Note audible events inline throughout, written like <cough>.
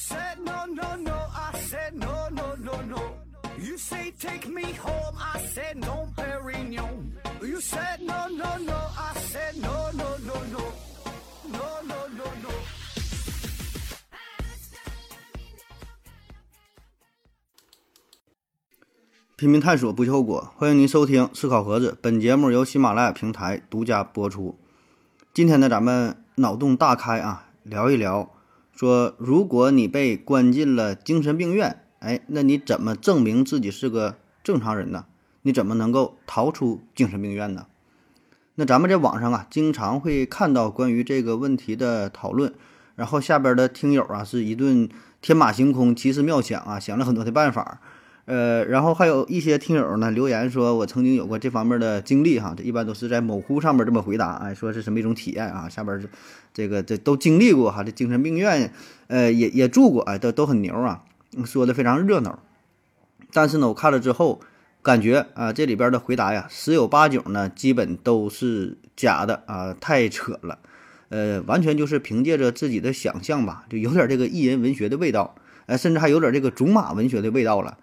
said no, no, no. I said no, no, no, no. You say take me home. I said no, Perignon. You said no, no, no. I said no, no, no, no. No, no, no, no. 拼命探索，不计后果。欢迎您收听《思考盒子》，本节目由喜马拉雅平台独家播出。今天呢，咱们脑洞大开啊，聊一聊，说如果你被关进了精神病院，哎，那你怎么证明自己是个正常人呢？你怎么能够逃出精神病院呢？那咱们在网上啊，经常会看到关于这个问题的讨论，然后下边的听友啊，是一顿天马行空、奇思妙想啊，想了很多的办法。呃，然后还有一些听友呢留言说，我曾经有过这方面的经历哈，这一般都是在某乎上面这么回答，哎，说是什么一种体验啊？下边是这个这都经历过哈，这精神病院，呃，也也住过，哎，都都很牛啊，说的非常热闹。但是呢，我看了之后，感觉啊，这里边的回答呀，十有八九呢，基本都是假的啊，太扯了，呃，完全就是凭借着自己的想象吧，就有点这个艺人文学的味道，呃，甚至还有点这个竹马文学的味道了。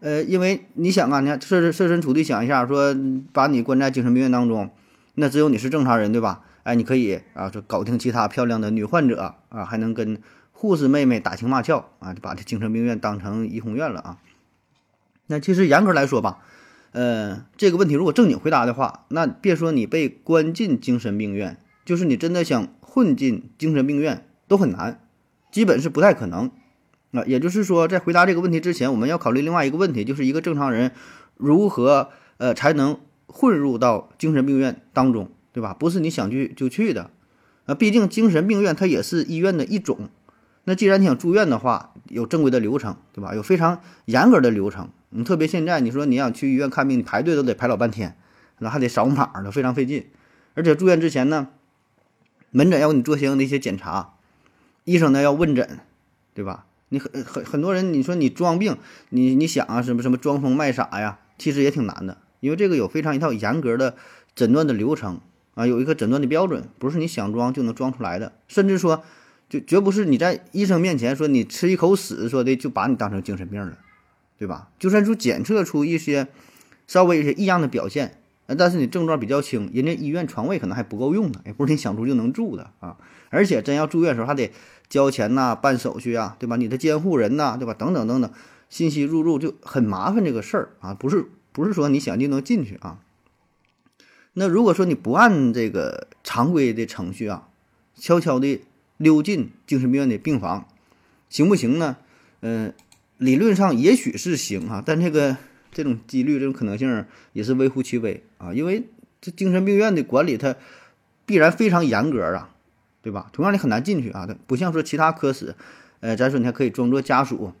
呃，因为你想啊，你看设设身处地想一下，说把你关在精神病院当中，那只有你是正常人，对吧？哎，你可以啊，就搞定其他漂亮的女患者啊，还能跟护士妹妹打情骂俏啊，就把这精神病院当成怡红院了啊。那其实严格来说吧，呃，这个问题如果正经回答的话，那别说你被关进精神病院，就是你真的想混进精神病院都很难，基本是不太可能。那也就是说，在回答这个问题之前，我们要考虑另外一个问题，就是一个正常人如何呃才能混入到精神病院当中，对吧？不是你想去就去的，啊，毕竟精神病院它也是医院的一种。那既然你想住院的话，有正规的流程，对吧？有非常严格的流程。你特别现在你说你想去医院看病，你排队都得排老半天，那还得扫码呢，非常费劲。而且住院之前呢，门诊要给你做相应的一些检查，医生呢要问诊，对吧？你很很很多人，你说你装病，你你想啊，什么什么装疯卖傻呀，其实也挺难的，因为这个有非常一套严格的诊断的流程啊，有一个诊断的标准，不是你想装就能装出来的，甚至说，就绝不是你在医生面前说你吃一口屎说的就把你当成精神病了，对吧？就算说检测出一些稍微一些异样的表现，但是你症状比较轻，人家医院床位可能还不够用呢，也不是你想住就能住的啊，而且真要住院的时候还得。交钱呐，办手续啊，对吧？你的监护人呐，对吧？等等等等，信息入入就很麻烦这个事儿啊，不是不是说你想就能进去啊。那如果说你不按这个常规的程序啊，悄悄的溜进精神病院的病房，行不行呢？嗯，理论上也许是行啊，但这个这种几率、这种可能性也是微乎其微啊，因为这精神病院的管理它必然非常严格啊。对吧？同样你很难进去啊，它不像说其他科室，呃，咱说你还可以装作家属，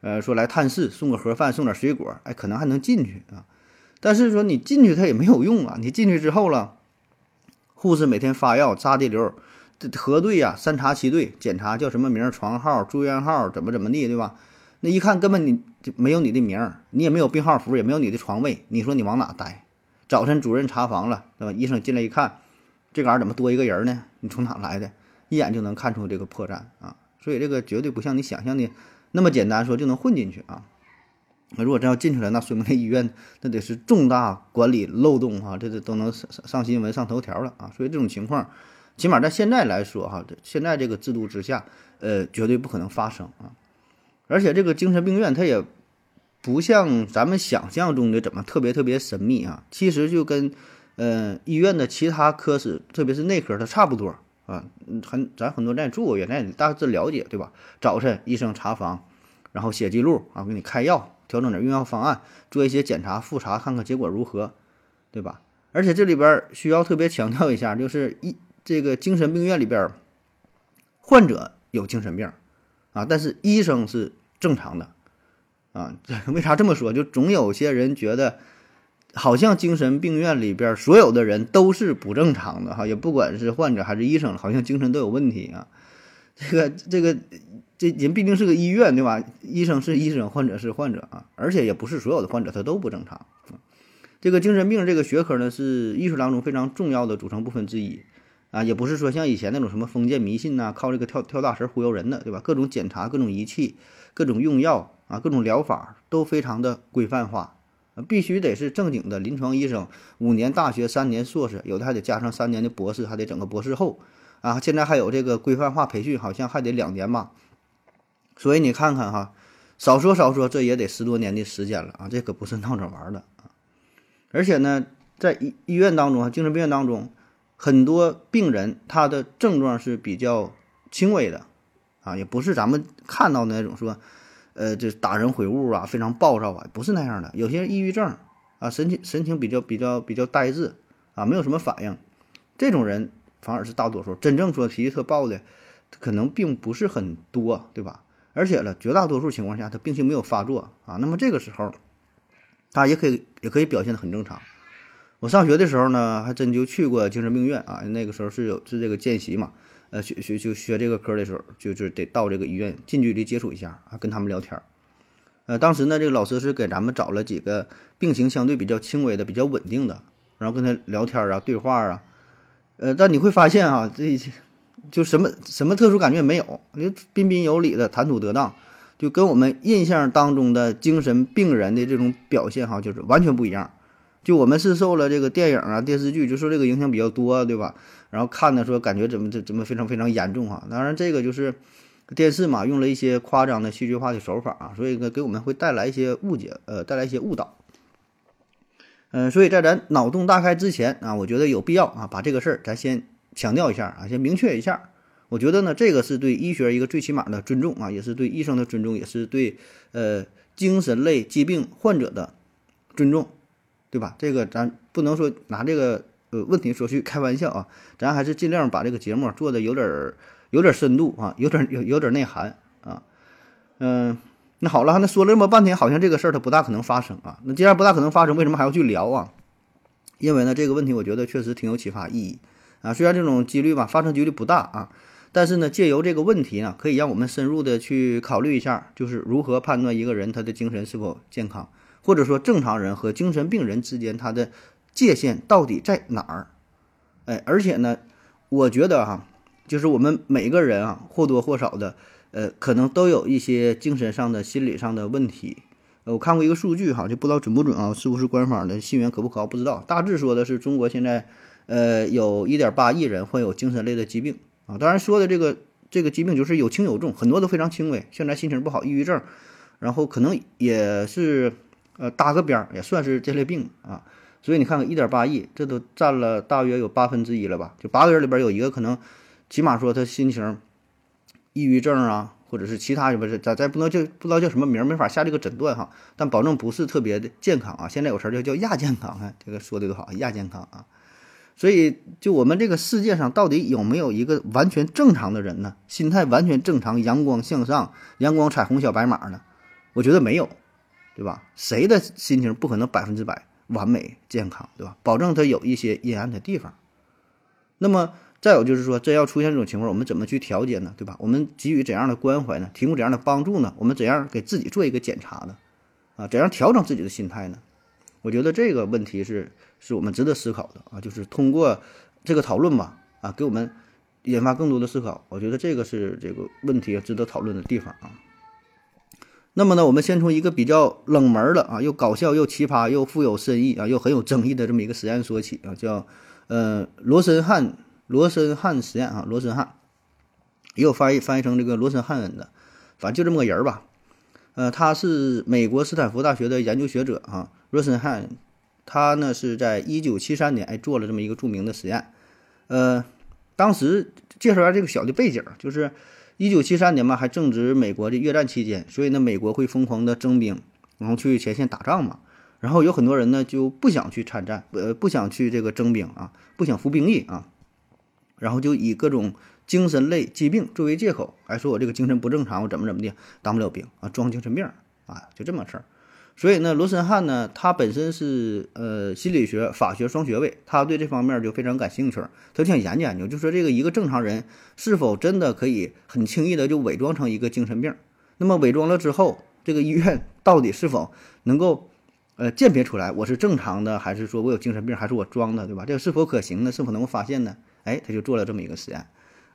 呃，说来探视，送个盒饭，送点水果，哎，可能还能进去啊。但是说你进去它也没有用啊，你进去之后了，护士每天发药扎滴流，核对呀，三查七对，检查叫什么名、床号、住院号，怎么怎么地，对吧？那一看根本你就没有你的名，你也没有病号服，也没有你的床位，你说你往哪待？早晨主任查房了，对吧？医生进来一看。这嘎儿怎么多一个人呢？你从哪来的？一眼就能看出这个破绽啊！所以这个绝对不像你想象的那么简单，说就能混进去啊！那如果真要进去了，那说明这医院那得是重大管理漏洞哈，这这都能上上新闻、上头条了啊！所以这种情况，起码在现在来说哈，现在这个制度之下，呃，绝对不可能发生啊！而且这个精神病院它也不像咱们想象中的怎么特别特别神秘啊，其实就跟。嗯，医院的其他科室，特别是内科，它差不多啊。很，咱很多在住过院，咱也大致了解，对吧？早晨医生查房，然后写记录啊，给你开药，调整点用药方案，做一些检查复查，看看结果如何，对吧？而且这里边需要特别强调一下，就是一这个精神病院里边，患者有精神病啊，但是医生是正常的啊。为啥这么说？就总有些人觉得。好像精神病院里边所有的人都是不正常的哈，也不管是患者还是医生，好像精神都有问题啊。这个这个这人毕竟是个医院对吧？医生是医生，患者是患者啊，而且也不是所有的患者他都不正常。这个精神病这个学科呢，是医术当中非常重要的组成部分之一。啊，也不是说像以前那种什么封建迷信呐，靠这个跳跳大神忽悠人的，对吧？各种检查、各种仪器、各种用药啊、各种疗法都非常的规范化，必须得是正经的临床医生，五年大学、三年硕士，有的还得加上三年的博士，还得整个博士后啊。现在还有这个规范化培训，好像还得两年吧。所以你看看哈，少说少说，这也得十多年的时间了啊，这可不是闹着玩的啊。而且呢，在医医院当中啊，精神病院当中，很多病人他的症状是比较轻微的啊，也不是咱们看到的那种说，呃，就打人毁物啊，非常暴躁啊，不是那样的。有些抑郁症啊，神情神情比较比较比较呆滞啊，没有什么反应，这种人反而是大多数。真正说脾气特暴的，可能并不是很多，对吧？而且呢，绝大多数情况下，他病情没有发作啊。那么这个时候，他也可以也可以表现的很正常。我上学的时候呢，还真就去过精神病院啊。那个时候是有是这个见习嘛，呃，学学就学这个科的时候，就是得到这个医院近距离接触一下啊，跟他们聊天儿。呃，当时呢，这个老师是给咱们找了几个病情相对比较轻微的、比较稳定的，然后跟他聊天啊、对话啊。呃，但你会发现啊，这。就什么什么特殊感觉也没有，就彬彬有礼的谈吐得当，就跟我们印象当中的精神病人的这种表现哈，就是完全不一样。就我们是受了这个电影啊、电视剧就受这个影响比较多，对吧？然后看的说感觉怎么怎怎么非常非常严重哈。当然这个就是电视嘛，用了一些夸张的戏剧化的手法啊，所以呢给我们会带来一些误解，呃，带来一些误导。嗯，所以在咱脑洞大开之前啊，我觉得有必要啊，把这个事儿咱先。强调一下啊，先明确一下，我觉得呢，这个是对医学一个最起码的尊重啊，也是对医生的尊重，也是对呃精神类疾病患者的尊重，对吧？这个咱不能说拿这个呃问题说去开玩笑啊，咱还是尽量把这个节目做的有点儿有点深度啊，有点有有点内涵啊。嗯，那好了，那说了这么半天，好像这个事儿它不大可能发生啊。那既然不大可能发生，为什么还要去聊啊？因为呢，这个问题我觉得确实挺有启发意义。啊，虽然这种几率吧，发生几率不大啊，但是呢，借由这个问题呢，可以让我们深入的去考虑一下，就是如何判断一个人他的精神是否健康，或者说正常人和精神病人之间他的界限到底在哪儿？哎，而且呢，我觉得哈，就是我们每个人啊，或多或少的，呃，可能都有一些精神上的、心理上的问题。我看过一个数据哈，就不知道准不准啊，是不是官方的信源可不可靠不知道，大致说的是中国现在。呃，有一点八亿人患有精神类的疾病啊，当然说的这个这个疾病就是有轻有重，很多都非常轻微，现在心情不好，抑郁症，然后可能也是呃搭个边儿，也算是这类病啊。所以你看看一点八亿，这都占了大约有八分之一了吧？就八个人里边有一个可能，起码说他心情抑郁症啊，或者是其他不是咱咱不能叫不知道叫什么名，没法下这个诊断哈，但保证不是特别的健康啊。现在有词儿叫叫亚健康，啊，这个说的多好，亚健康啊。所以，就我们这个世界上到底有没有一个完全正常的人呢？心态完全正常、阳光向上、阳光彩虹小白马呢？我觉得没有，对吧？谁的心情不可能百分之百完美健康，对吧？保证他有一些阴暗的地方。那么，再有就是说，真要出现这种情况，我们怎么去调节呢？对吧？我们给予怎样的关怀呢？提供怎样的帮助呢？我们怎样给自己做一个检查呢？啊，怎样调整自己的心态呢？我觉得这个问题是。是我们值得思考的啊，就是通过这个讨论吧，啊，给我们引发更多的思考。我觉得这个是这个问题值得讨论的地方啊。那么呢，我们先从一个比较冷门的啊，又搞笑又奇葩又富有深意啊，又很有争议的这么一个实验说起啊，叫呃罗森汉罗森汉实验啊，罗森汉也有翻译翻译成这个罗森汉恩的，反正就这么个人儿吧。呃，他是美国斯坦福大学的研究学者啊，罗森汉。他呢是在一九七三年哎做了这么一个著名的实验，呃，当时介绍一下这个小的背景，就是一九七三年嘛，还正值美国的越战期间，所以呢，美国会疯狂的征兵，然后去前线打仗嘛，然后有很多人呢就不想去参战，呃，不想去这个征兵啊，不想服兵役啊，然后就以各种精神类疾病作为借口，还说我这个精神不正常，我怎么怎么的当不了兵啊，装精神病啊，就这么事儿。所以呢，罗森汉呢，他本身是呃心理学、法学双学位，他对这方面就非常感兴趣，他就想研究研究，就说这个一个正常人是否真的可以很轻易的就伪装成一个精神病？那么伪装了之后，这个医院 <laughs> 到底是否能够呃鉴别出来我是正常的，还是说我有精神病，还是我装的，对吧？这个是否可行呢？是否能够发现呢？哎，他就做了这么一个实验，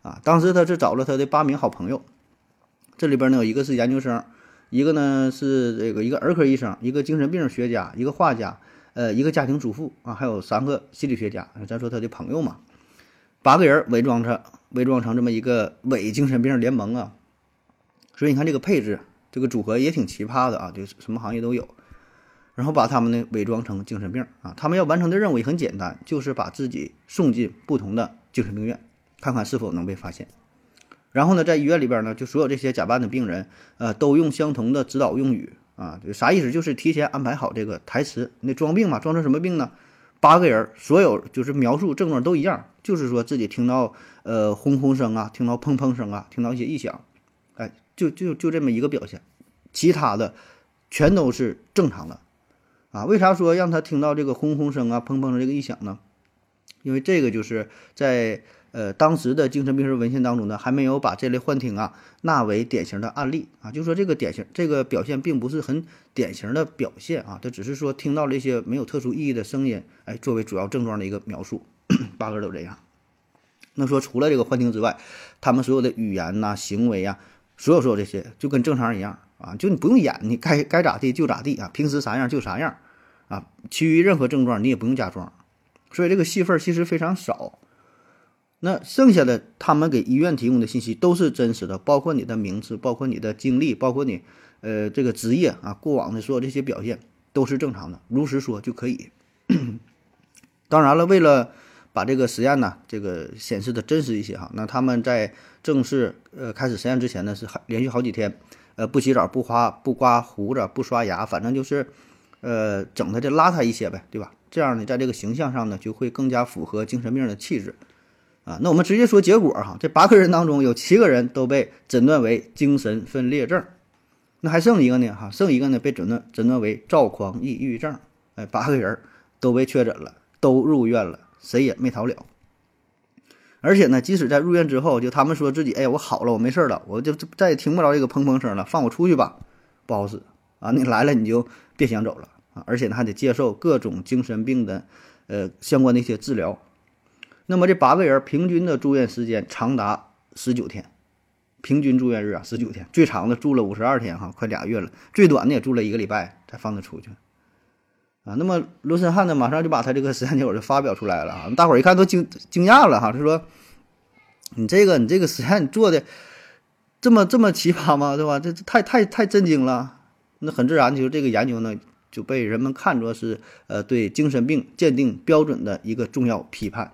啊，当时他是找了他的八名好朋友，这里边呢有一个是研究生，一个呢是这个一个儿科医生，一个精神病学家，一个画家，呃，一个家庭主妇啊，还有三个心理学家，咱说他的朋友嘛，八个人伪装成伪装成这么一个伪精神病联盟啊，所以你看这个配置，这个组合也挺奇葩的啊，就是什么行业都有。然后把他们呢伪装成精神病啊，他们要完成的任务也很简单，就是把自己送进不同的精神病院，看看是否能被发现。然后呢，在医院里边呢，就所有这些假扮的病人，呃，都用相同的指导用语啊，啥意思？就是提前安排好这个台词，那装病嘛，装成什么病呢？八个人，所有就是描述症状都一样，就是说自己听到呃轰轰声啊，听到砰砰声啊，听到一些异响，哎，就就就这么一个表现，其他的全都是正常的。啊，为啥说让他听到这个轰轰声啊、砰砰的这个异响呢？因为这个就是在呃当时的精神病学文献当中呢，还没有把这类幻听啊纳为典型的案例啊。就说这个典型这个表现并不是很典型的表现啊，他只是说听到了一些没有特殊意义的声音，哎，作为主要症状的一个描述。八个都这样。那说除了这个幻听之外，他们所有的语言呐、行为啊，所有所有这些就跟正常人一样啊，就你不用演，你该该咋地就咋地啊，平时啥样就啥样。啊，其余任何症状你也不用加装，所以这个戏份其实非常少。那剩下的他们给医院提供的信息都是真实的，包括你的名字，包括你的经历，包括你呃这个职业啊，过往的所有这些表现都是正常的，如实说就可以。<clears throat> 当然了，为了把这个实验呢，这个显示的真实一些哈，那他们在正式呃开始实验之前呢，是还连续好几天，呃不洗澡、不花、不刮胡子、不刷牙，反正就是。呃，整的这邋遢一些呗，对吧？这样呢，在这个形象上呢，就会更加符合精神病的气质啊。那我们直接说结果哈，这八个人当中有七个人都被诊断为精神分裂症，那还剩一个呢哈，剩一个呢被诊断诊断为躁狂抑郁症。哎，八个人都被确诊了，都入院了，谁也没逃了。而且呢，即使在入院之后，就他们说自己，哎，我好了，我没事了，我就再也听不着这个砰砰声了，放我出去吧，不好使啊！你来了你就别想走了。啊，而且呢还得接受各种精神病的，呃相关的一些治疗。那么这八个人平均的住院时间长达十九天，平均住院日啊十九天，最长的住了五十二天哈，快俩月了。最短的也住了一个礼拜才放他出去。啊，那么罗森汉呢马上就把他这个实验结果就发表出来了啊，大伙儿一看都惊惊讶了哈，他说：“你这个你这个实验做的这么这么奇葩吗？对吧？这太太太震惊了。那很自然，就是这个研究呢。”就被人们看作是呃对精神病鉴定标准的一个重要批判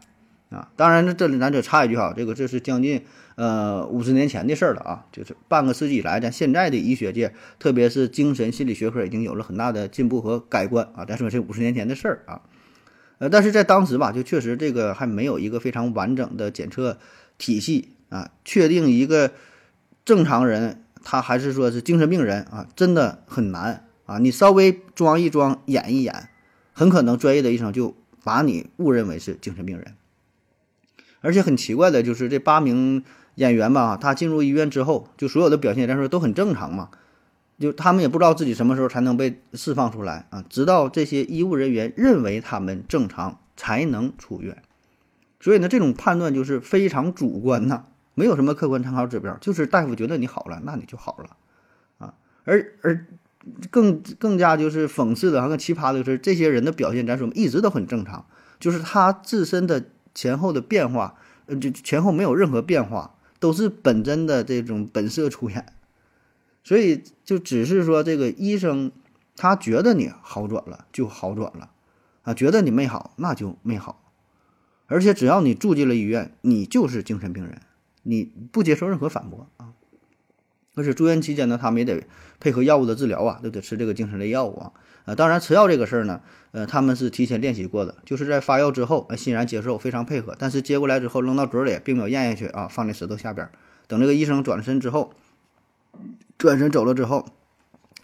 啊！当然，这里咱就插一句哈，这个这是将近呃五十年前的事儿了啊，就是半个世纪以来，咱现在的医学界，特别是精神心理学科已经有了很大的进步和改观啊。咱说这五十年前的事儿啊，呃，但是在当时吧，就确实这个还没有一个非常完整的检测体系啊，确定一个正常人他还是说是精神病人啊，真的很难。啊，你稍微装一装、演一演，很可能专业的医生就把你误认为是精神病人。而且很奇怪的就是，这八名演员吧，他进入医院之后，就所有的表现来说都很正常嘛，就他们也不知道自己什么时候才能被释放出来啊，直到这些医务人员认为他们正常才能出院。所以呢，这种判断就是非常主观呐，没有什么客观参考指标，就是大夫觉得你好了，那你就好了啊，而而。更更加就是讽刺的，还更奇葩的就是，这些人的表现，咱说一直都很正常，就是他自身的前后的变化，呃，就前后没有任何变化，都是本真的这种本色出演，所以就只是说这个医生他觉得你好转了就好转了，啊，觉得你没好那就没好，而且只要你住进了医院，你就是精神病人，你不接受任何反驳啊。而且住院期间呢，他们也得配合药物的治疗啊，都得吃这个精神类药物啊。呃，当然吃药这个事儿呢，呃，他们是提前练习过的，就是在发药之后，欣然接受，非常配合。但是接过来之后扔到嘴里，并没有咽下去啊，放在舌头下边。等这个医生转身之后，转身走了之后，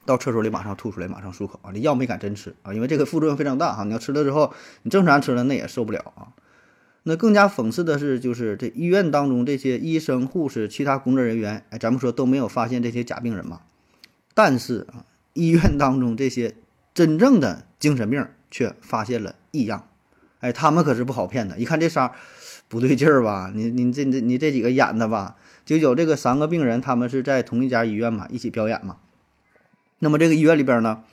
到厕所里马上吐出来，马上漱口啊。这药没敢真吃啊，因为这个副作用非常大哈。你要吃了之后，你正常吃了那也受不了啊。那更加讽刺的是，就是这医院当中这些医生、护士、其他工作人员，哎，咱们说都没有发现这些假病人嘛？但是啊，医院当中这些真正的精神病却发现了异样，哎，他们可是不好骗的，一看这仨不对劲儿吧？你你这这你这几个演的吧？就有这个三个病人，他们是在同一家医院嘛，一起表演嘛。那么这个医院里边呢，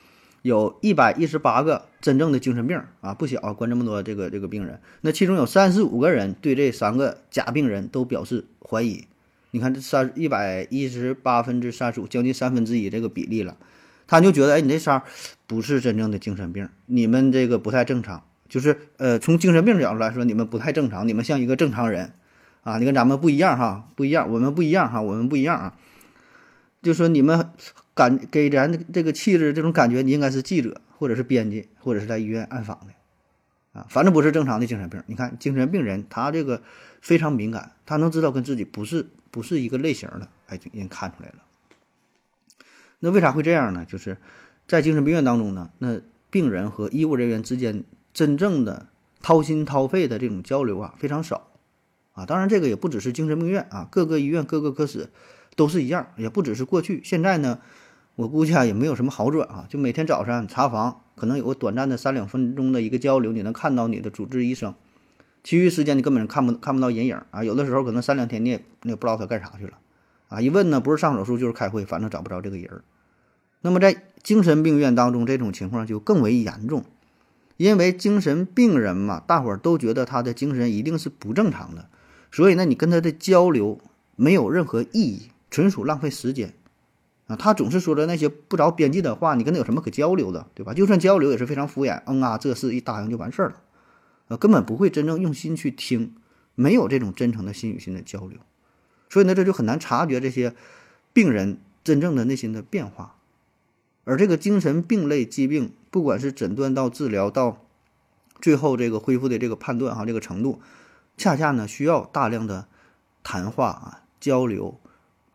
有一百一十八个真正的精神病啊，不小，关这么多这个这个病人。那其中有三十五个人对这三个假病人都表示怀疑。你看这三一百一十八分之三十五，将近三分之一这个比例了，他就觉得，哎，你这仨不是真正的精神病，你们这个不太正常，就是呃，从精神病角度来说，你们不太正常，你们像一个正常人啊，你跟咱们不一样哈，不一样，我们不一样哈，我们不一样啊，就说你们感给咱这个气质这种感觉，你应该是记者或者是编辑或者是在医院暗访的啊，反正不是正常的精神病。你看精神病人他这个非常敏感，他能知道跟自己不是。不是一个类型的，哎，已经看出来了。那为啥会这样呢？就是在精神病院当中呢，那病人和医务人员之间真正的掏心掏肺的这种交流啊，非常少啊。当然，这个也不只是精神病院啊，各个医院、各个科室都是一样，也不只是过去，现在呢，我估计啊，也没有什么好转啊。就每天早上查房，可能有个短暂的三两分钟的一个交流，你能看到你的主治医生。其余时间你根本看不看不到人影啊！有的时候可能三两天你也你也不知道他干啥去了，啊！一问呢，不是上手术就是开会，反正找不着这个人。那么在精神病院当中，这种情况就更为严重，因为精神病人嘛，大伙儿都觉得他的精神一定是不正常的，所以呢，你跟他的交流没有任何意义，纯属浪费时间啊！他总是说着那些不着边际的话，你跟他有什么可交流的，对吧？就算交流也是非常敷衍，嗯啊，这事一答应就完事儿了。呃，根本不会真正用心去听，没有这种真诚的心与心的交流，所以呢，这就很难察觉这些病人真正的内心的变化。而这个精神病类疾病，不管是诊断到治疗到最后这个恢复的这个判断哈，这个程度，恰恰呢需要大量的谈话啊、交流、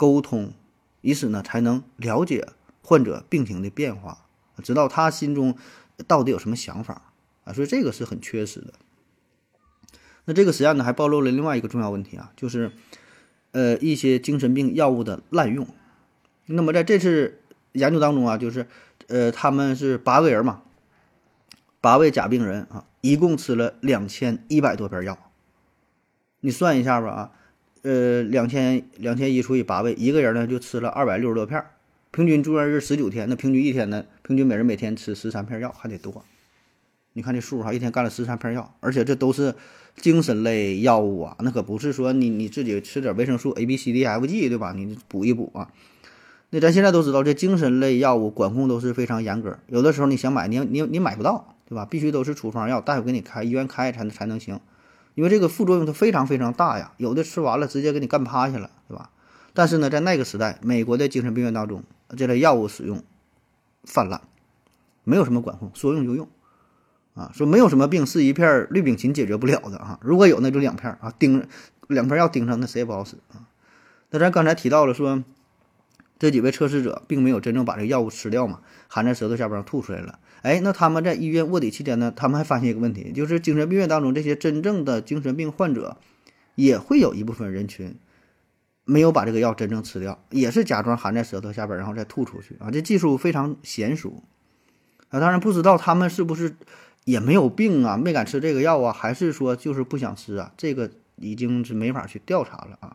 沟通，以此呢才能了解患者病情的变化，知道他心中到底有什么想法。啊，所以这个是很缺失的。那这个实验呢，还暴露了另外一个重要问题啊，就是，呃，一些精神病药物的滥用。那么在这次研究当中啊，就是，呃，他们是八个人嘛，八位假病人啊，一共吃了两千一百多片药。你算一下吧啊，呃，两千两千一除以八位，一个人呢就吃了二百六十多片，平均住院日十九天，那平均一天呢，平均每人每天吃十三片药，还得多。你看这数哈，一天干了十三片药，而且这都是精神类药物啊，那可不是说你你自己吃点维生素 A、B、C、D、F、G 对吧？你补一补啊。那咱现在都知道，这精神类药物管控都是非常严格，有的时候你想买，你你你买不到，对吧？必须都是处方药，大夫给你开，医院开才才能行，因为这个副作用它非常非常大呀，有的吃完了直接给你干趴下了，对吧？但是呢，在那个时代，美国的精神病院当中，这类药物使用泛滥，没有什么管控，说用就用。啊，说没有什么病是一片氯丙嗪解决不了的啊，如果有那就两片啊，盯两片药盯上那谁也不好使啊。那咱刚才提到了说，这几位测试者并没有真正把这个药物吃掉嘛，含在舌头下边吐出来了。哎，那他们在医院卧底期间呢，他们还发现一个问题，就是精神病院当中这些真正的精神病患者，也会有一部分人群没有把这个药真正吃掉，也是假装含在舌头下边然后再吐出去啊。这技术非常娴熟啊，当然不知道他们是不是。也没有病啊，没敢吃这个药啊，还是说就是不想吃啊？这个已经是没法去调查了啊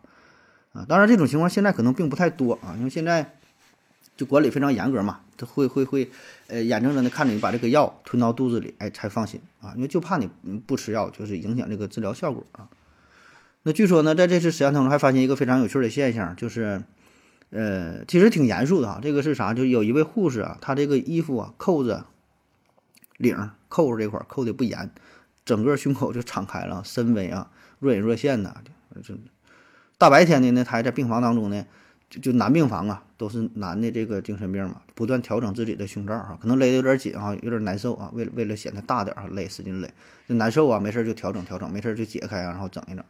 啊！当然，这种情况现在可能并不太多啊，因为现在就管理非常严格嘛，他会会会呃眼睁睁的看着你把这个药吞到肚子里，哎，才放心啊，因为就怕你不吃药，就是影响这个治疗效果啊。那据说呢，在这次实验当中还发现一个非常有趣的现象，就是呃，其实挺严肃的啊。这个是啥？就有一位护士啊，她这个衣服啊扣子。领扣子这块扣的不严，整个胸口就敞开了，深 V 啊，若隐若现的，就大白天的呢，他还在病房当中呢，就就男病房啊，都是男的这个精神病嘛，不断调整自己的胸罩啊，可能勒的有点紧啊，有点难受啊，为了为了显得大点儿勒，使劲勒，就难受啊，没事就调整调整，没事就解开啊，然后整一整，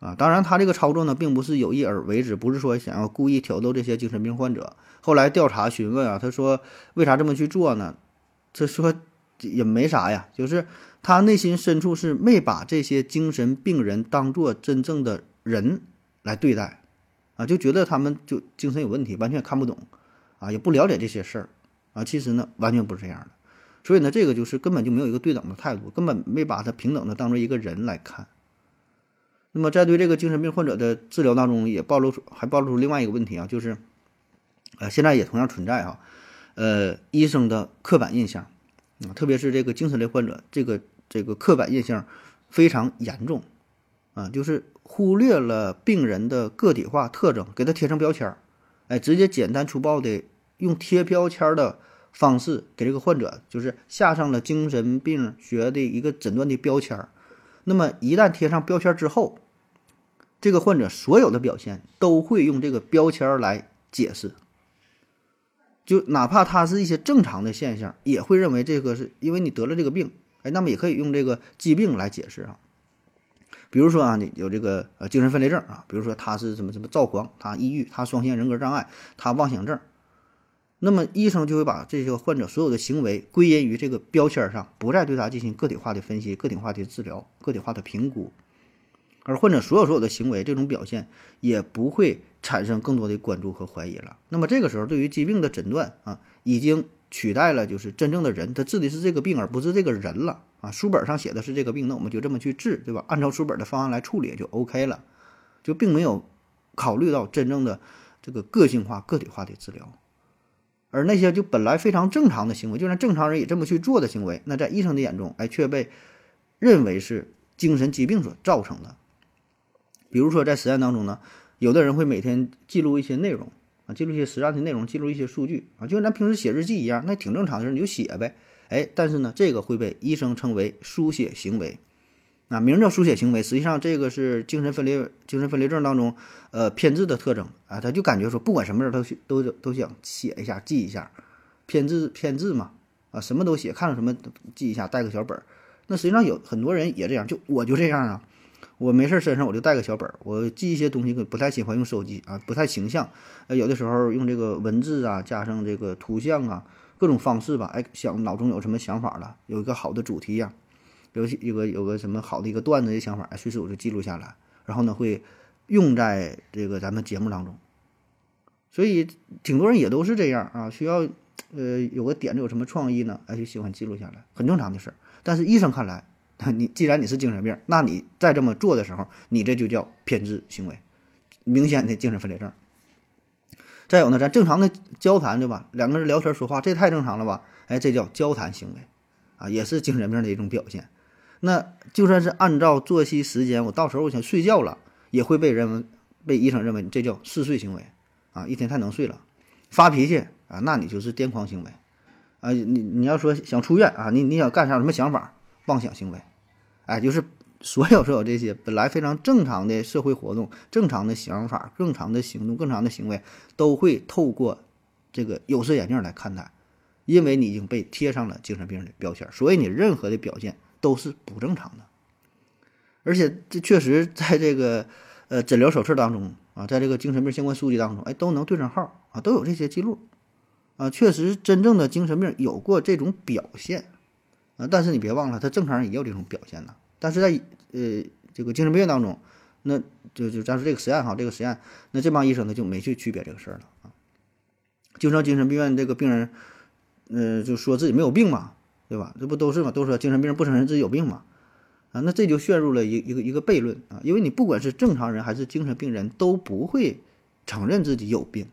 啊，当然他这个操作呢，并不是有意而为之，不是说想要故意挑逗这些精神病患者。后来调查询问啊，他说为啥这么去做呢？这说也没啥呀，就是他内心深处是没把这些精神病人当做真正的人来对待，啊，就觉得他们就精神有问题，完全看不懂，啊，也不了解这些事儿，啊，其实呢，完全不是这样的。所以呢，这个就是根本就没有一个对等的态度，根本没把他平等的当做一个人来看。那么在对这个精神病患者的治疗当中，也暴露出还暴露出另外一个问题啊，就是，呃，现在也同样存在哈，呃，医生的刻板印象啊，特别是这个精神类患者，这个这个刻板印象非常严重啊，就是忽略了病人的个体化特征，给他贴上标签儿，哎，直接简单粗暴的用贴标签儿的方式给这个患者就是下上了精神病学的一个诊断的标签儿。那么一旦贴上标签之后，这个患者所有的表现都会用这个标签儿来解释，就哪怕他是一些正常的现象，也会认为这个是因为你得了这个病，哎，那么也可以用这个疾病来解释啊。比如说啊，你有这个呃精神分裂症啊，比如说他是什么什么躁狂，他抑郁，他双向人格障碍，他妄想症。那么医生就会把这些患者所有的行为归因于这个标签上，不再对他进行个体化的分析、个体化的治疗、个体化的评估，而患者所有所有的行为这种表现也不会产生更多的关注和怀疑了。那么这个时候，对于疾病的诊断啊，已经取代了就是真正的人，他治的是这个病，而不是这个人了啊。书本上写的是这个病，那我们就这么去治，对吧？按照书本的方案来处理就 OK 了，就并没有考虑到真正的这个个性化、个体化的治疗。而那些就本来非常正常的行为，就连正常人也这么去做的行为，那在医生的眼中，哎，却被认为是精神疾病所造成的。比如说，在实验当中呢，有的人会每天记录一些内容啊，记录一些实验的内容，记录一些数据啊，就跟咱平时写日记一样，那挺正常的事，你就写呗。哎，但是呢，这个会被医生称为书写行为。啊，名叫书写行为，实际上这个是精神分裂精神分裂症当中，呃，偏执的特征啊。他就感觉说，不管什么事儿都都都想写一下，记一下，偏执偏执嘛，啊，什么都写，看到什么记一下，带个小本儿。那实际上有很多人也这样，就我就这样啊，我没事身上我就带个小本儿，我记一些东西，可不太喜欢用手机啊，不太形象，呃，有的时候用这个文字啊，加上这个图像啊，各种方式吧，哎，想脑中有什么想法了，有一个好的主题呀。有有个有个什么好的一个段子的想法，随时我就记录下来，然后呢会用在这个咱们节目当中。所以挺多人也都是这样啊，需要呃有个点子有什么创意呢，哎就喜欢记录下来，很正常的事儿。但是医生看来，<laughs> 你既然你是精神病，那你再这么做的时候，你这就叫偏执行为，明显的精神分裂症。再有呢，咱正常的交谈对吧？两个人聊天说话，这太正常了吧？哎，这叫交谈行为啊，也是精神病的一种表现。那就算是按照作息时间，我到时候我想睡觉了，也会被认为被医生认为这叫嗜睡行为，啊，一天太能睡了，发脾气啊，那你就是癫狂行为，啊，你你要说想出院啊，你你想干啥什么想法，妄想行为，哎，就是所有所有这些本来非常正常的社会活动、正常的想法、正常的行动、正常的行为，都会透过这个有色眼镜来看待，因为你已经被贴上了精神病的标签，所以你任何的表现。都是不正常的，而且这确实在这个呃诊疗手册当中啊，在这个精神病相关书籍当中，哎，都能对上号啊，都有这些记录啊，确实真正的精神病有过这种表现啊，但是你别忘了，他正常人也有这种表现呢。但是在呃这个精神病院当中，那就就咱说这个实验哈，这个实验，那这帮医生呢就没去区别这个事儿了啊，就说精神病院这个病人，呃，就说自己没有病嘛。对吧？这不都是嘛？都说精神病不承认自己有病嘛？啊，那这就陷入了一一个一个悖论啊！因为你不管是正常人还是精神病人，都不会承认自己有病。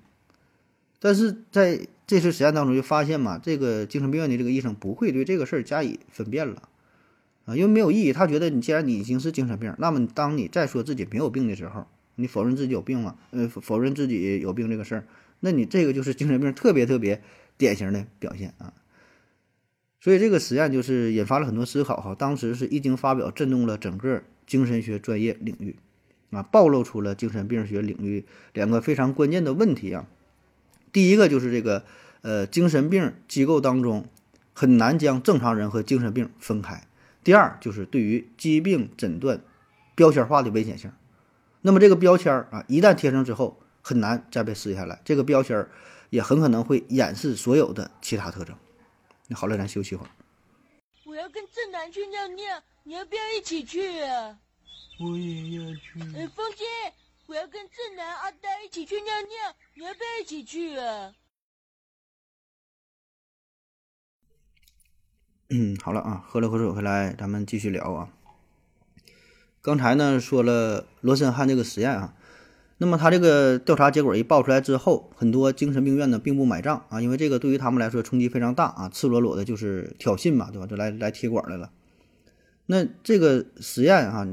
但是在这次实验当中就发现嘛，这个精神病院的这个医生不会对这个事儿加以分辨了啊，因为没有意义。他觉得你既然你已经是精神病，那么当你再说自己没有病的时候，你否认自己有病嘛？呃，否认自己有病这个事儿，那你这个就是精神病特别特别典型的表现啊！所以这个实验就是引发了很多思考哈，当时是一经发表，震动了整个精神学专业领域，啊，暴露出了精神病学领域两个非常关键的问题啊。第一个就是这个，呃，精神病机构当中很难将正常人和精神病分开。第二就是对于疾病诊断标签化的危险性。那么这个标签啊，一旦贴上之后，很难再被撕下来，这个标签也很可能会掩饰所有的其他特征。那好了，咱休息会儿。我要跟正南去尿尿，你要不要一起去啊？我也要去。哎，风姐，我要跟正南、阿呆一起去尿尿，你要不要一起去啊？嗯，好了啊，喝了口水回来，咱们继续聊啊。刚才呢说了罗森汉这个实验啊，那么他这个调查结果一报出来之后，很多精神病院呢并不买账啊，因为这个对于他们来说冲击非常大啊，赤裸裸的就是挑衅嘛，对吧？就来来贴管来了。那这个实验啊，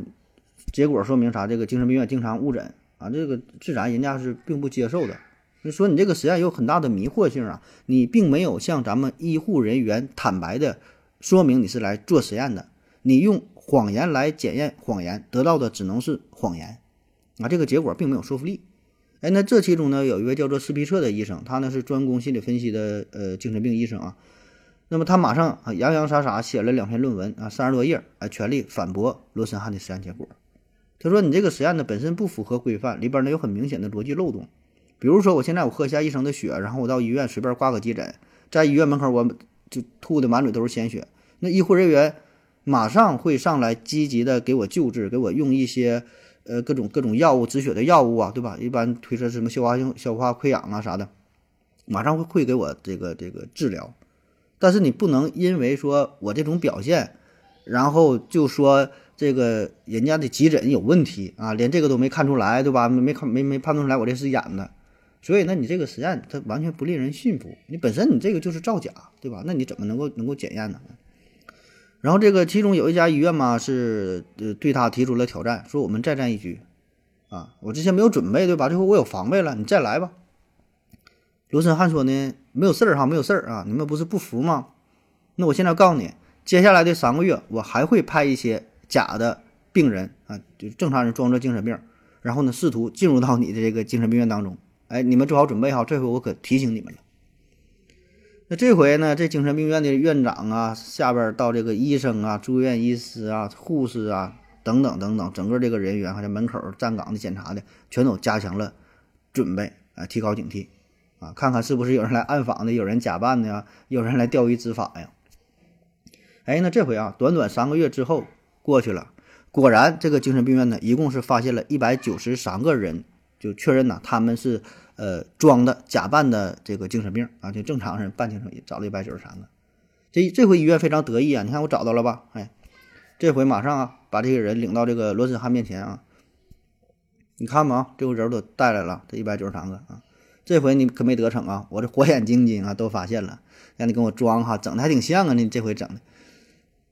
结果说明啥？这个精神病院经常误诊啊，这个自然人家是并不接受的。就说你这个实验有很大的迷惑性啊，你并没有向咱们医护人员坦白的。说明你是来做实验的，你用谎言来检验谎言，得到的只能是谎言，啊，这个结果并没有说服力。哎，那这其中呢，有一位叫做斯皮彻的医生，他呢是专攻心理分析的呃精神病医生啊。那么他马上啊洋洋洒洒写了两篇论文啊，三十多页，啊，全力反驳罗森汉的实验结果。他说你这个实验呢本身不符合规范，里边呢有很明显的逻辑漏洞。比如说我现在我喝下医生的血，然后我到医院随便挂个急诊，在医院门口我就吐的满嘴都是鲜血。那医护人员马上会上来积极的给我救治，给我用一些呃各种各种药物止血的药物啊，对吧？一般推测什么消化性消化溃疡啊啥的，马上会会给我这个这个治疗。但是你不能因为说我这种表现，然后就说这个人家的急诊有问题啊，连这个都没看出来，对吧？没没看没没判断出来我这是演的，所以那你这个实验它完全不令人信服。你本身你这个就是造假，对吧？那你怎么能够能够检验呢？然后这个其中有一家医院嘛，是呃对他提出了挑战，说我们再战一局，啊，我之前没有准备，对吧？这回我有防备了，你再来吧。罗森汉说呢，没有事儿哈，没有事儿啊，你们不是不服吗？那我现在告诉你，接下来的三个月，我还会派一些假的病人啊，就正常人装作精神病，然后呢，试图进入到你的这个精神病院当中。哎，你们做好准备哈，这回我可提醒你们了。那这回呢？这精神病院的院长啊，下边到这个医生啊、住院医师啊、护士啊等等等等，整个这个人员还在门口站岗的、检查的，全都加强了准备啊，提高警惕啊，看看是不是有人来暗访的，有人假扮的呀，有人来钓鱼执法呀。哎，那这回啊，短短三个月之后过去了，果然这个精神病院呢，一共是发现了一百九十三个人，就确认呢他们是。呃，装的假扮的这个精神病啊，就正常人扮精神病，找了一百九十三个。这这回医院非常得意啊，你看我找到了吧？哎，这回马上啊，把这个人领到这个罗森汉面前啊。你看嘛，这回人都带来了，这一百九十三个啊。这回你可没得逞啊，我这火眼金睛啊都发现了，让你跟我装哈，整的还挺像啊。你这回整的，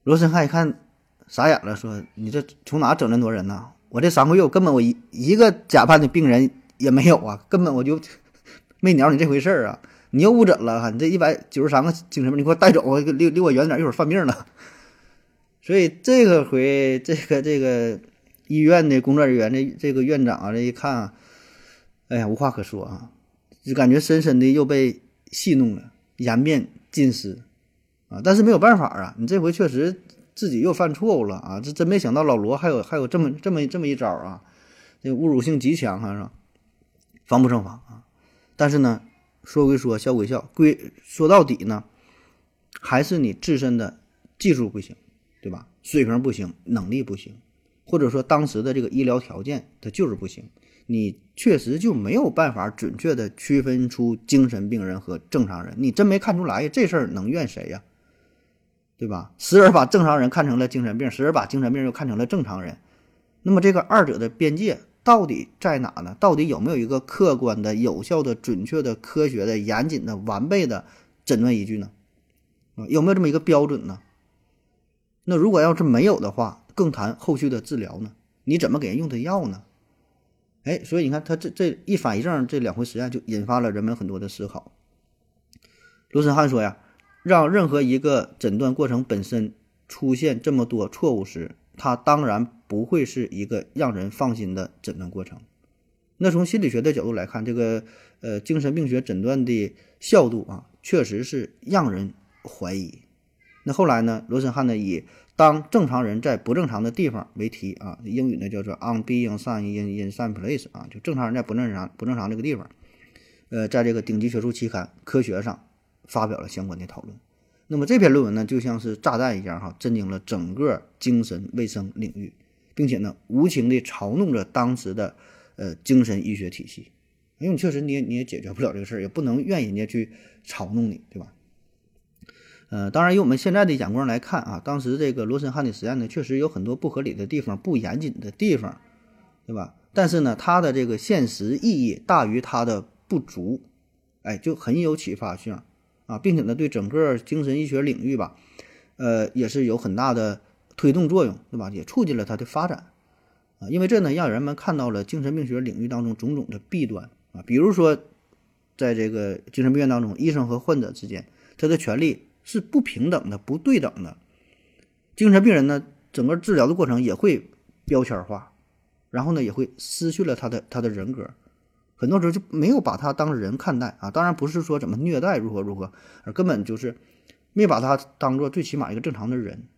罗森汉一看傻眼了，说：“你这从哪整那么多人呢？我这三个月根本我一一个假扮的病人。”也没有啊，根本我就没鸟你这回事儿啊！你又误诊了哈，你这一百九十三个精神病，你给我带走，离离我远点，一会儿犯病了。<laughs> 所以这个回，这个这个医院的工作人员，这这个院长啊，这一看，哎呀，无话可说啊，就感觉深深的又被戏弄了，颜面尽失啊！但是没有办法啊，你这回确实自己又犯错误了啊！这真没想到老罗还有还有这么这么这么一招啊！这侮辱性极强啊，是吧？防不胜防啊！但是呢，说归说，笑归笑，归说到底呢，还是你自身的技术不行，对吧？水平不行，能力不行，或者说当时的这个医疗条件它就是不行，你确实就没有办法准确的区分出精神病人和正常人。你真没看出来，这事儿能怨谁呀？对吧？时而把正常人看成了精神病，时而把精神病又看成了正常人，那么这个二者的边界？到底在哪呢？到底有没有一个客观的、有效的、准确的、科学的、严谨的、完备的诊断依据呢？啊，有没有这么一个标准呢？那如果要是没有的话，更谈后续的治疗呢？你怎么给人用的药呢？哎，所以你看，他这这一反一正这两回实验就引发了人们很多的思考。罗森汉说呀，让任何一个诊断过程本身出现这么多错误时。它当然不会是一个让人放心的诊断过程。那从心理学的角度来看，这个呃精神病学诊断的效度啊，确实是让人怀疑。那后来呢，罗森汉呢以当正常人在不正常的地方为题啊，英语呢叫做 on being some in in some place 啊，就正常人在不正常不正常这个地方，呃，在这个顶级学术期刊《科学》上发表了相关的讨论。那么这篇论文呢，就像是炸弹一样，哈，震惊了整个精神卫生领域，并且呢，无情地嘲弄着当时的呃精神医学体系。因为你确实你也你也解决不了这个事儿，也不能怨人家去嘲弄你，对吧？呃，当然，以我们现在的眼光来看啊，当时这个罗森汉的实验呢，确实有很多不合理的地方、不严谨的地方，对吧？但是呢，它的这个现实意义大于它的不足，哎，就很有启发性啊，并且呢，对整个精神医学领域吧，呃，也是有很大的推动作用，对吧？也促进了它的发展啊，因为这呢，让人们看到了精神病学领域当中种种的弊端啊，比如说，在这个精神病院当中，医生和患者之间，他的权利。是不平等的、不对等的。精神病人呢，整个治疗的过程也会标签化，然后呢，也会失去了他的他的人格，很多时候就没有把他当人看待啊。当然不是说怎么虐待如何如何，而根本就是没把他当做最起码一个正常的人。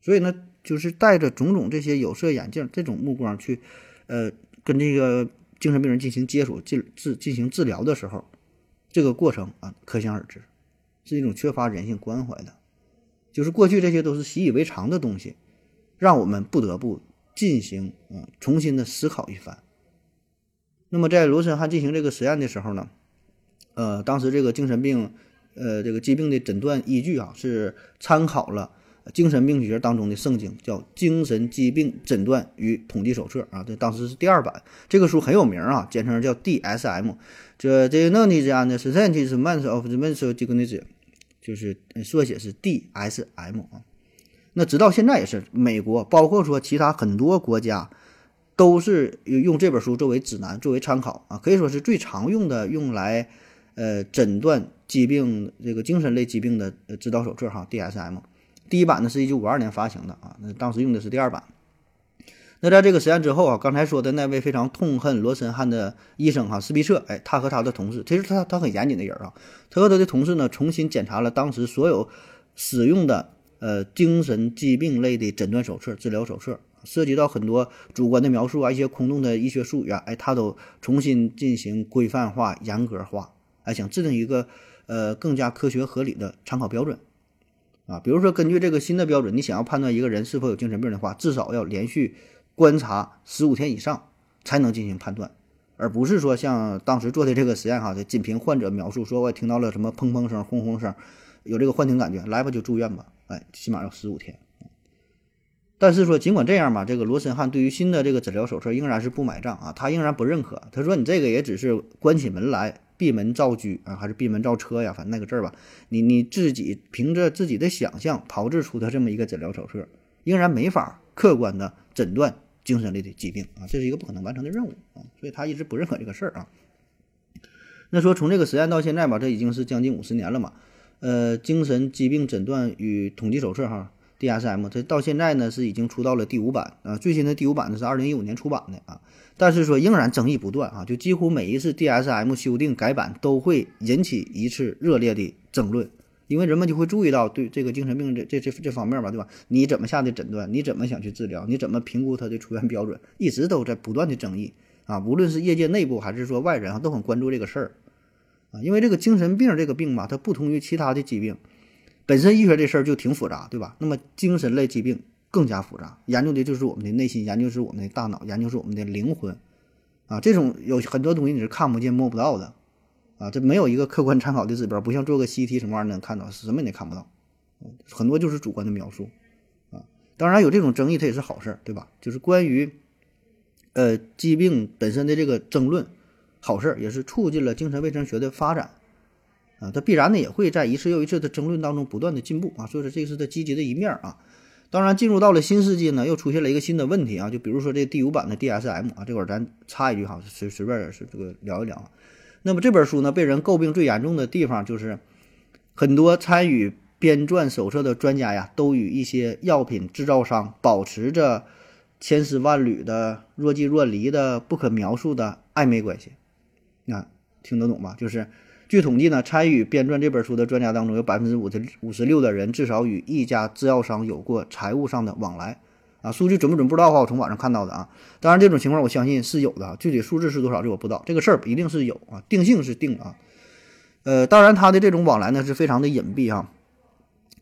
所以呢，就是带着种种这些有色眼镜、这种目光去，呃，跟这个精神病人进行接触、进治进行治疗的时候，这个过程啊，可想而知。是一种缺乏人性关怀的，就是过去这些都是习以为常的东西，让我们不得不进行嗯重新的思考一番。那么在罗森汉进行这个实验的时候呢，呃，当时这个精神病呃这个疾病的诊断依据啊是参考了精神病学当中的圣经，叫《精神疾病诊断与统计手册》啊，这当时是第二版，这个书很有名啊，简称叫 DSM，这这那你这样的 Scientific Manual of the Mental Diseases。就是缩写是 DSM 啊，那直到现在也是美国，包括说其他很多国家，都是用这本书作为指南、作为参考啊，可以说是最常用的用来呃诊断疾病这个精神类疾病的指导手册哈。DSM 第一版呢是一九五二年发行的啊，那当时用的是第二版。那在这个实验之后啊，刚才说的那位非常痛恨罗森汉的医生哈，斯皮彻，哎，他和他的同事，其实他他很严谨的人啊，他和他的同事呢，重新检查了当时所有使用的呃精神疾病类的诊断手册、治疗手册，涉及到很多主观的描述啊，一些空洞的医学术语啊，哎，他都重新进行规范化、严格化，哎，想制定一个呃更加科学合理的参考标准啊，比如说根据这个新的标准，你想要判断一个人是否有精神病的话，至少要连续。观察十五天以上才能进行判断，而不是说像当时做的这个实验哈，就仅凭患者描述说我听到了什么砰砰声、轰轰声，有这个幻听感觉，来吧就住院吧，哎，起码要十五天。但是说尽管这样吧，这个罗森汉对于新的这个诊疗手册仍然是不买账啊，他仍然不认可。他说你这个也只是关起门来闭门造车啊，还是闭门造车呀？反正那个字儿吧，你你自己凭着自己的想象炮制出的这么一个诊疗手册，仍然没法客观的诊断。精神类的疾病啊，这是一个不可能完成的任务啊，所以他一直不认可这个事儿啊。那说从这个实验到现在吧，这已经是将近五十年了嘛。呃，精神疾病诊断与统计手册哈，DSM，这到现在呢是已经出到了第五版啊，最新的第五版呢是二零一五年出版的啊，但是说仍然争议不断啊，就几乎每一次 DSM 修订改版都会引起一次热烈的争论。因为人们就会注意到，对这个精神病这这这这方面吧，对吧？你怎么下的诊断？你怎么想去治疗？你怎么评估他的出院标准？一直都在不断的争议啊！无论是业界内部还是说外人啊，都很关注这个事儿啊。因为这个精神病这个病吧，它不同于其他的疾病，本身医学这事儿就挺复杂，对吧？那么精神类疾病更加复杂，研究的就是我们的内心，研究是我们的大脑，研究是我们的灵魂啊。这种有很多东西你是看不见摸不到的。啊，这没有一个客观参考的指标，不像做个 CT 什么玩意儿能看到，什么你也看不到，很多就是主观的描述，啊，当然有这种争议，它也是好事儿，对吧？就是关于，呃，疾病本身的这个争论，好事儿也是促进了精神卫生学的发展，啊，它必然呢也会在一次又一次的争论当中不断的进步啊，所以说这是它积极的一面啊。当然，进入到了新世纪呢，又出现了一个新的问题啊，就比如说这第五版的 DSM 啊，这会儿咱插一句哈，随随便是这个聊一聊。那么这本书呢，被人诟病最严重的地方就是，很多参与编撰手册的专家呀，都与一些药品制造商保持着千丝万缕的若即若离的不可描述的暧昧关系。那听得懂吗？就是据统计呢，参与编撰这本书的专家当中，有百分之五十五十六的人至少与一家制药商有过财务上的往来。啊，数据准不准不知道的话，我从网上看到的啊。当然，这种情况我相信是有的，具体数字是多少这我不知道。这个事儿一定是有啊，定性是定啊。呃，当然他的这种往来呢是非常的隐蔽哈。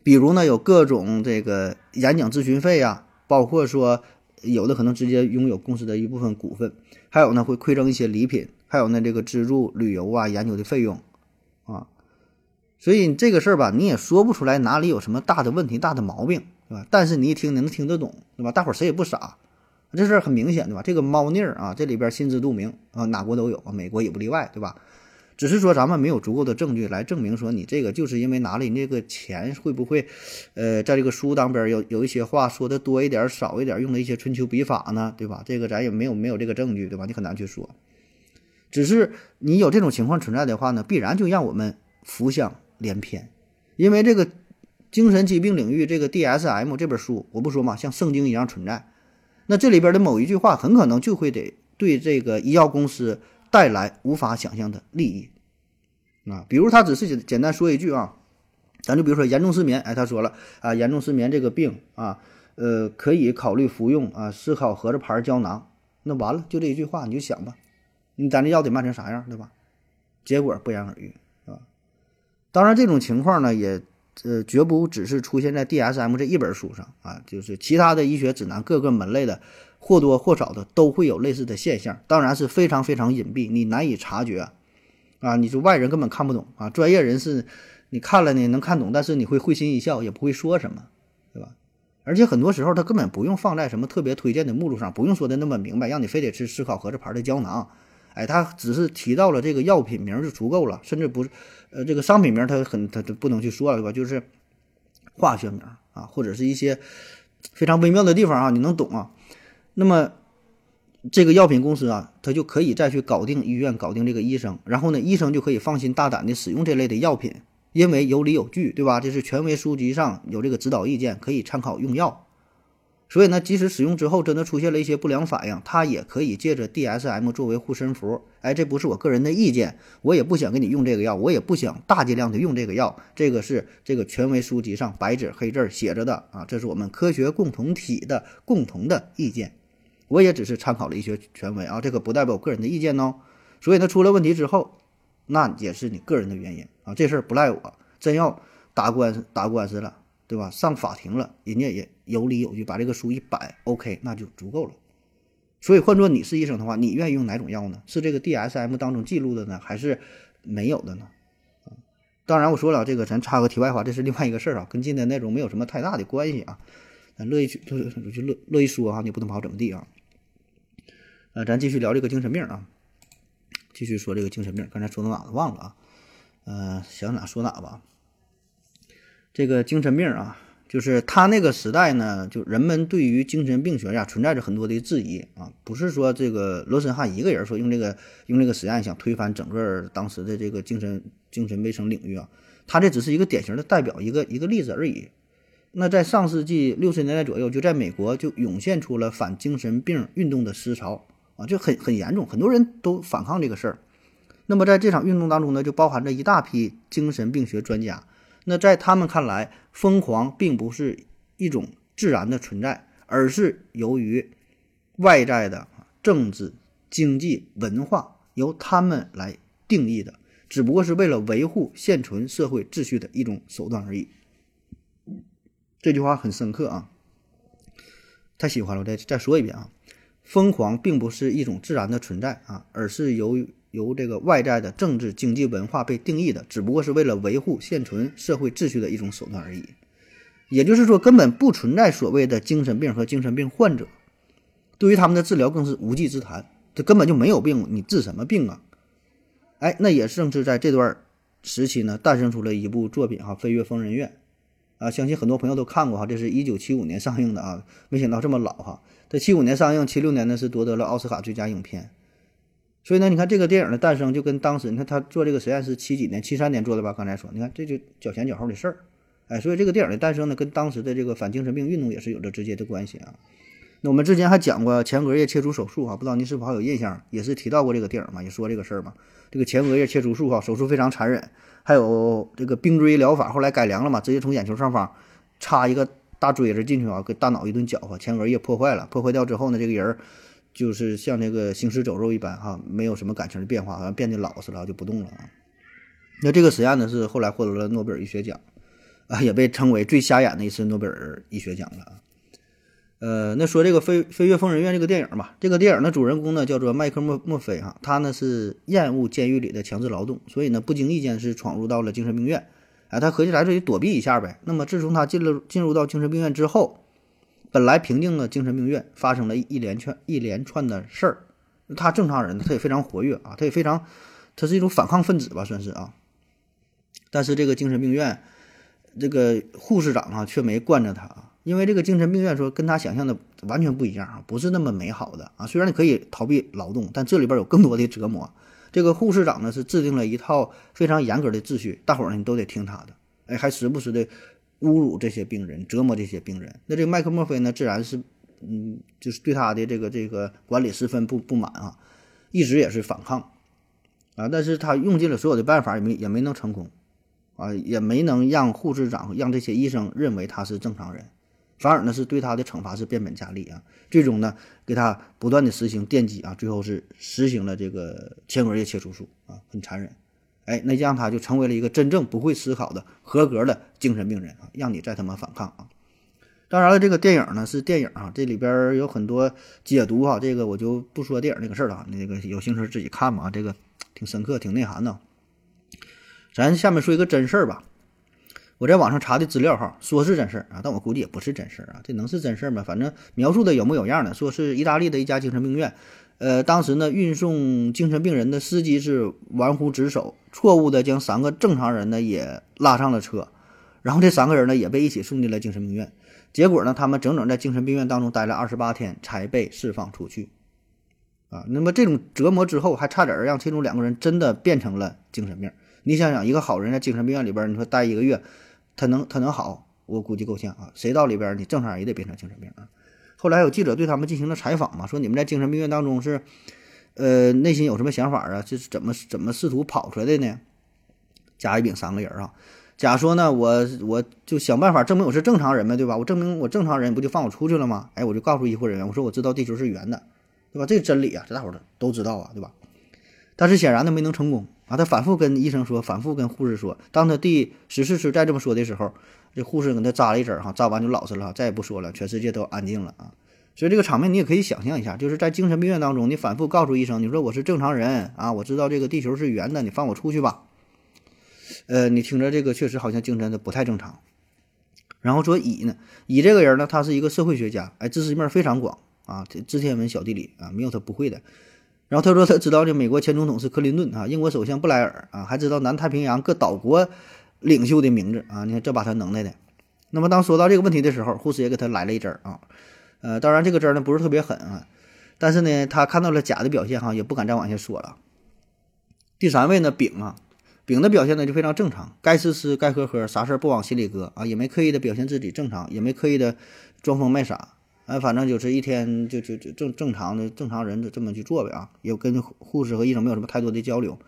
比如呢，有各种这个演讲咨询费啊，包括说有的可能直接拥有公司的一部分股份，还有呢会馈赠一些礼品，还有呢这个资助旅游啊、研究的费用啊。所以这个事儿吧，你也说不出来哪里有什么大的问题、大的毛病，对吧？但是你一听，你能听得懂，对吧？大伙儿谁也不傻，这事儿很明显，对吧？这个猫腻儿啊，这里边心知肚明啊，哪国都有啊，美国也不例外，对吧？只是说咱们没有足够的证据来证明说你这个就是因为拿了你那个钱，会不会，呃，在这个书当边有有一些话说的多一点少一点，用了一些春秋笔法呢，对吧？这个咱也没有没有这个证据，对吧？你很难去说。只是你有这种情况存在的话呢，必然就让我们浮想联翩，因为这个精神疾病领域这个 DSM 这本书，我不说嘛，像圣经一样存在。那这里边的某一句话，很可能就会得对这个医药公司。带来无法想象的利益啊！比如他只是简简单说一句啊，咱就比如说严重失眠，哎，他说了啊，严重失眠这个病啊，呃，可以考虑服用啊思考盒子牌胶囊。那完了，就这一句话，你就想吧，你咱这药得卖成啥样，对吧？结果不言而喻啊。当然，这种情况呢，也呃绝不只是出现在 DSM 这一本书上啊，就是其他的医学指南各个门类的。或多或少的都会有类似的现象，当然是非常非常隐蔽，你难以察觉，啊，你说外人根本看不懂啊，专业人士你看了呢能看懂，但是你会会心一笑，也不会说什么，对吧？而且很多时候他根本不用放在什么特别推荐的目录上，不用说的那么明白，让你非得吃思考盒子牌的胶囊，哎，他只是提到了这个药品名就足够了，甚至不是，呃，这个商品名他很他就不能去说了，对吧？就是化学名啊，或者是一些非常微妙的地方啊，你能懂啊？那么，这个药品公司啊，他就可以再去搞定医院，搞定这个医生，然后呢，医生就可以放心大胆的使用这类的药品，因为有理有据，对吧？这是权威书籍上有这个指导意见，可以参考用药。所以呢，即使使用之后真的出现了一些不良反应，他也可以借着 DSM 作为护身符。哎，这不是我个人的意见，我也不想给你用这个药，我也不想大剂量的用这个药。这个是这个权威书籍上白纸黑字写着的啊，这是我们科学共同体的共同的意见。我也只是参考了一些权威啊，这个不代表我个人的意见哦。所以呢，出了问题之后，那也是你个人的原因啊，这事儿不赖我。真要打官司打官司了，对吧？上法庭了，人家也有理有据，把这个书一摆，OK，那就足够了。所以换做你是医生的话，你愿意用哪种药呢？是这个 DSM 当中记录的呢，还是没有的呢？当然我说了，这个咱插个题外话，这是另外一个事儿啊，跟今天内容没有什么太大的关系啊。咱乐意去就就乐乐意说哈，你不能跑怎么地啊？呃，咱继续聊这个精神病啊，继续说这个精神病。刚才说到哪了忘了啊？呃，想哪说哪吧。这个精神病啊，就是他那个时代呢，就人们对于精神病学呀存在着很多的质疑啊，不是说这个罗森汉一个人说用这个用这个实验想推翻整个当时的这个精神精神卫生领域啊，他这只是一个典型的代表，一个一个例子而已。那在上世纪六十年代左右，就在美国就涌现出了反精神病运动的思潮。啊，就很很严重，很多人都反抗这个事儿。那么在这场运动当中呢，就包含着一大批精神病学专家。那在他们看来，疯狂并不是一种自然的存在，而是由于外在的政治、经济、文化由他们来定义的，只不过是为了维护现存社会秩序的一种手段而已。这句话很深刻啊，太喜欢了，我再再说一遍啊。疯狂并不是一种自然的存在啊，而是由于由这个外在的政治、经济、文化被定义的，只不过是为了维护现存社会秩序的一种手段而已。也就是说，根本不存在所谓的精神病和精神病患者，对于他们的治疗更是无稽之谈。这根本就没有病，你治什么病啊？哎，那也正是在这段时期呢，诞生出了一部作品哈，《飞越疯人院》啊，相信很多朋友都看过哈，这是一九七五年上映的啊，没想到这么老哈。在七五年上映，七六年呢是夺得了奥斯卡最佳影片，所以呢，你看这个电影的诞生就跟当时你看他做这个实验是七几年，七三年做的吧？刚才说，你看这就脚前脚后的事儿，哎，所以这个电影的诞生呢，跟当时的这个反精神病运动也是有着直接的关系啊。那我们之前还讲过前额叶切除手术啊，不知道您是否还有印象？也是提到过这个电影嘛，也说这个事儿嘛。这个前额叶切除术哈，手术非常残忍，还有这个冰锥疗法，后来改良了嘛，直接从眼球上方插一个。大锥子进去啊，给大脑一顿搅和，前额叶破坏了。破坏掉之后呢，这个人儿就是像那个行尸走肉一般哈，没有什么感情的变化，好像变得老实了，就不动了啊。那这个实验呢，是后来获得了诺贝尔医学奖啊，也被称为最瞎眼的一次诺贝尔医学奖了啊。呃，那说这个《飞飞越疯人院》这个电影吧，这个电影的主人公呢叫做麦克莫莫菲哈，他呢是厌恶监狱里的强制劳动，所以呢不经意间是闯入到了精神病院。哎，他合计来这里躲避一下呗。那么自从他进了进入到精神病院之后，本来平静的精神病院发生了一连串一连串的事儿。他正常人，他也非常活跃啊，他也非常，他是一种反抗分子吧，算是啊。但是这个精神病院，这个护士长啊，却没惯着他啊，因为这个精神病院说跟他想象的完全不一样啊，不是那么美好的啊。虽然你可以逃避劳动，但这里边有更多的折磨。这个护士长呢是制定了一套非常严格的秩序，大伙儿呢你都得听他的，哎，还时不时的侮辱这些病人，折磨这些病人。那这个麦克墨菲呢，自然是，嗯，就是对他的这个这个管理十分不不满啊，一直也是反抗。啊，但是他用尽了所有的办法，也没也没能成功。啊，也没能让护士长让这些医生认为他是正常人。反而呢是对他的惩罚是变本加厉啊，最终呢给他不断的实行电击啊，最后是实行了这个前额叶切除术啊，很残忍，哎，那这样他就成为了一个真正不会思考的合格的精神病人啊，让你再他妈反抗啊！当然了，这个电影呢是电影啊，这里边有很多解读哈，这个我就不说电影那个事儿了，那个有兴趣自己看吧，这个挺深刻，挺内涵的。咱下面说一个真事儿吧。我在网上查的资料哈，说是真事儿啊，但我估计也不是真事儿啊。这能是真事儿吗？反正描述的有模有样的，说是意大利的一家精神病院，呃，当时呢运送精神病人的司机是玩忽职守，错误的将三个正常人呢也拉上了车，然后这三个人呢也被一起送进了精神病院。结果呢，他们整整在精神病院当中待了二十八天才被释放出去，啊，那么这种折磨之后，还差点让其中两个人真的变成了精神病。你想想，一个好人在精神病院里边，你说待一个月。他能他能好，我估计够呛啊！谁到里边，你正常人也得变成精神病啊。后来有记者对他们进行了采访嘛，说你们在精神病院当中是，呃，内心有什么想法啊？这是怎么怎么试图跑出来的呢？甲、乙、丙三个人啊。甲说呢，我我就想办法证明我是正常人呗，对吧？我证明我正常人，不就放我出去了吗？哎，我就告诉医护人员，我说我知道地球是圆的，对吧？这个真理啊，这大伙儿都知道啊，对吧？但是显然呢，没能成功。啊，他反复跟医生说，反复跟护士说。当他第十四次再这么说的时候，这护士给他扎了一针，哈，扎完就老实了，再也不说了，全世界都安静了啊。所以这个场面你也可以想象一下，就是在精神病院当中，你反复告诉医生，你说我是正常人啊，我知道这个地球是圆的，你放我出去吧。呃，你听着这个确实好像精神的不太正常。然后说乙呢，乙这个人呢，他是一个社会学家，哎，知识面非常广啊，这知天文晓地理啊，没有他不会的。然后他说他知道这美国前总统是克林顿啊，英国首相布莱尔啊，还知道南太平洋各岛国领袖的名字啊。你看这把他能耐的。那么当说到这个问题的时候，护士也给他来了一针啊。呃，当然这个针呢不是特别狠啊，但是呢他看到了甲的表现哈，也不敢再往下说了。第三位呢丙啊，丙的表现呢就非常正常，该吃吃该喝喝，啥事儿不往心里搁啊，也没刻意的表现自己正常，也没刻意的装疯卖傻。哎，反正就是一天就就就正正常的正常人就这么去做呗啊，也跟护士和医生没有什么太多的交流。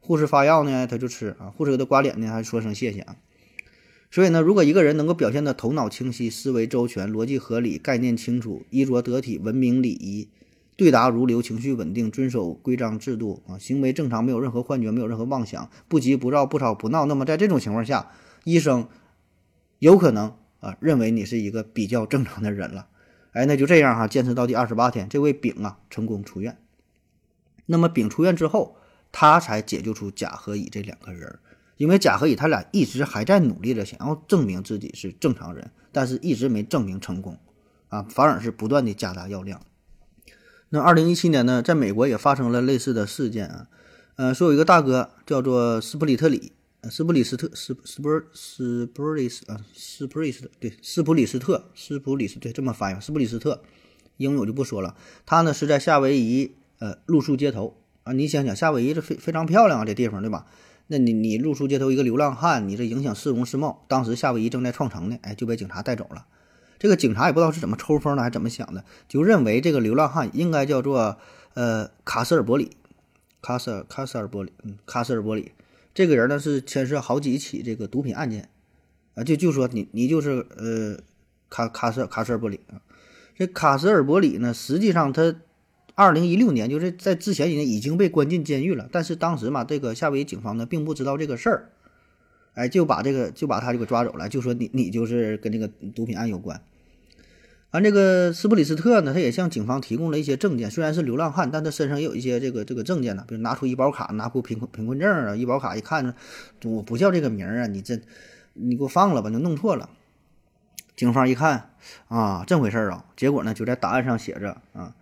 护士发药呢，他就吃啊；护士给他刮脸呢，还说声谢谢啊。所以呢，如果一个人能够表现的头脑清晰、思维周全、逻辑合理、概念清楚、衣着得体、文明礼仪、对答如流、情绪稳定、遵守规章制度啊，行为正常，没有任何幻觉，没有任何妄想，不急不躁、不吵不闹，那么在这种情况下，医生有可能啊认为你是一个比较正常的人了。哎，那就这样哈，坚持到第二十八天，这位丙啊成功出院。那么丙出院之后，他才解救出甲和乙这两个人，因为甲和乙他俩一直还在努力着想要证明自己是正常人，但是一直没证明成功，啊，反而是不断的加大药量。那二零一七年呢，在美国也发生了类似的事件啊，呃，说有一个大哥叫做斯普里特里。斯普里斯特斯斯普斯普里斯啊斯普里斯对斯普里斯特斯普里斯对这么翻译斯普里斯特，英语我就不说了。他呢是在夏威夷呃露宿街头啊，你想想夏威夷这非非常漂亮啊这地方对吧？那你你露宿街头一个流浪汉，你这影响市容市貌。当时夏威夷正在创城呢，哎就被警察带走了。这个警察也不知道是怎么抽风的，还是怎么想的，就认为这个流浪汉应该叫做呃卡斯尔伯里，卡斯尔卡斯尔伯里，嗯卡斯尔伯里。这个人呢是牵涉好几起这个毒品案件，啊，就就说你你就是呃卡卡斯卡斯尔伯里啊，这卡斯尔伯里呢，实际上他二零一六年就是在之前已经已经被关进监狱了，但是当时嘛，这个夏威夷警方呢并不知道这个事儿，哎，就把这个就把他就给抓走了，就说你你就是跟这个毒品案有关，完，这个斯普里斯特呢，他也向警方提供了一些证件，虽然是流浪汉，但他身上也有一些这个这个证件呢，比如拿出医保卡，拿出贫困贫困证啊，医保卡一看呢，我不叫这个名儿啊，你这你给我放了吧，就弄错了。警方一看啊，这回事儿啊，结果呢就在档案上写着啊，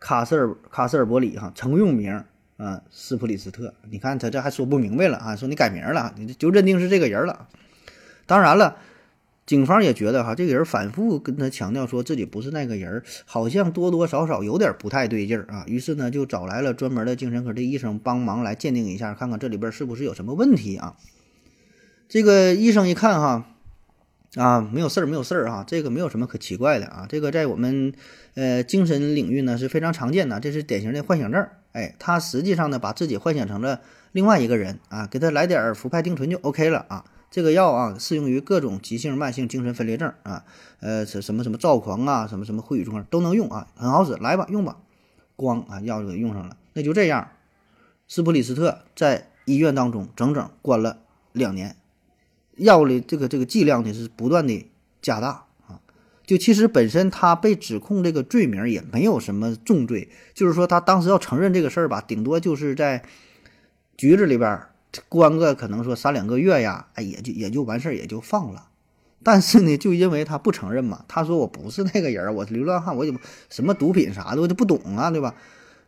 卡斯尔卡斯尔伯里哈，曾用名啊斯普里斯特，你看他这还说不明白了啊，说你改名了，你就认定是这个人了。当然了。警方也觉得哈，这个人反复跟他强调说自己不是那个人，好像多多少少有点不太对劲儿啊。于是呢，就找来了专门的精神科的医生帮忙来鉴定一下，看看这里边是不是有什么问题啊。这个医生一看哈，啊，没有事儿，没有事儿哈，这个没有什么可奇怪的啊。这个在我们呃精神领域呢是非常常见的，这是典型的幻想症。哎，他实际上呢把自己幻想成了另外一个人啊，给他来点儿氟派定醇就 OK 了啊。这个药啊，适用于各种急性、慢性精神分裂症啊，呃，什什么什么躁狂啊，什么什么秽语症都能用啊，很好使，来吧，用吧，光啊，药就给用上了。那就这样，斯普里斯特在医院当中整整关了两年，药物的这个这个剂量呢是不断的加大啊。就其实本身他被指控这个罪名也没有什么重罪，就是说他当时要承认这个事儿吧，顶多就是在局子里边。关个可能说三两个月呀，哎，也就也就完事儿，也就放了。但是呢，就因为他不承认嘛，他说我不是那个人，我是流浪汉，我也什么毒品啥的我就不懂啊，对吧？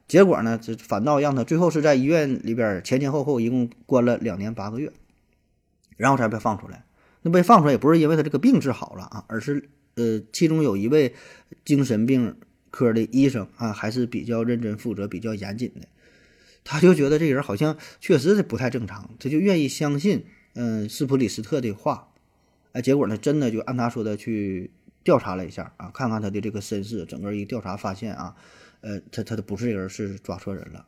结果呢，这反倒让他最后是在医院里边前前后后一共关了两年八个月，然后才被放出来。那被放出来也不是因为他这个病治好了啊，而是呃，其中有一位精神病科的医生啊，还是比较认真负责、比较严谨的。他就觉得这人好像确实是不太正常，他就愿意相信，嗯，斯普里斯特的话，哎，结果呢，真的就按他说的去调查了一下啊，看看他的这个身世，整个一调查发现啊，呃，他他的不是这人，是抓错人了。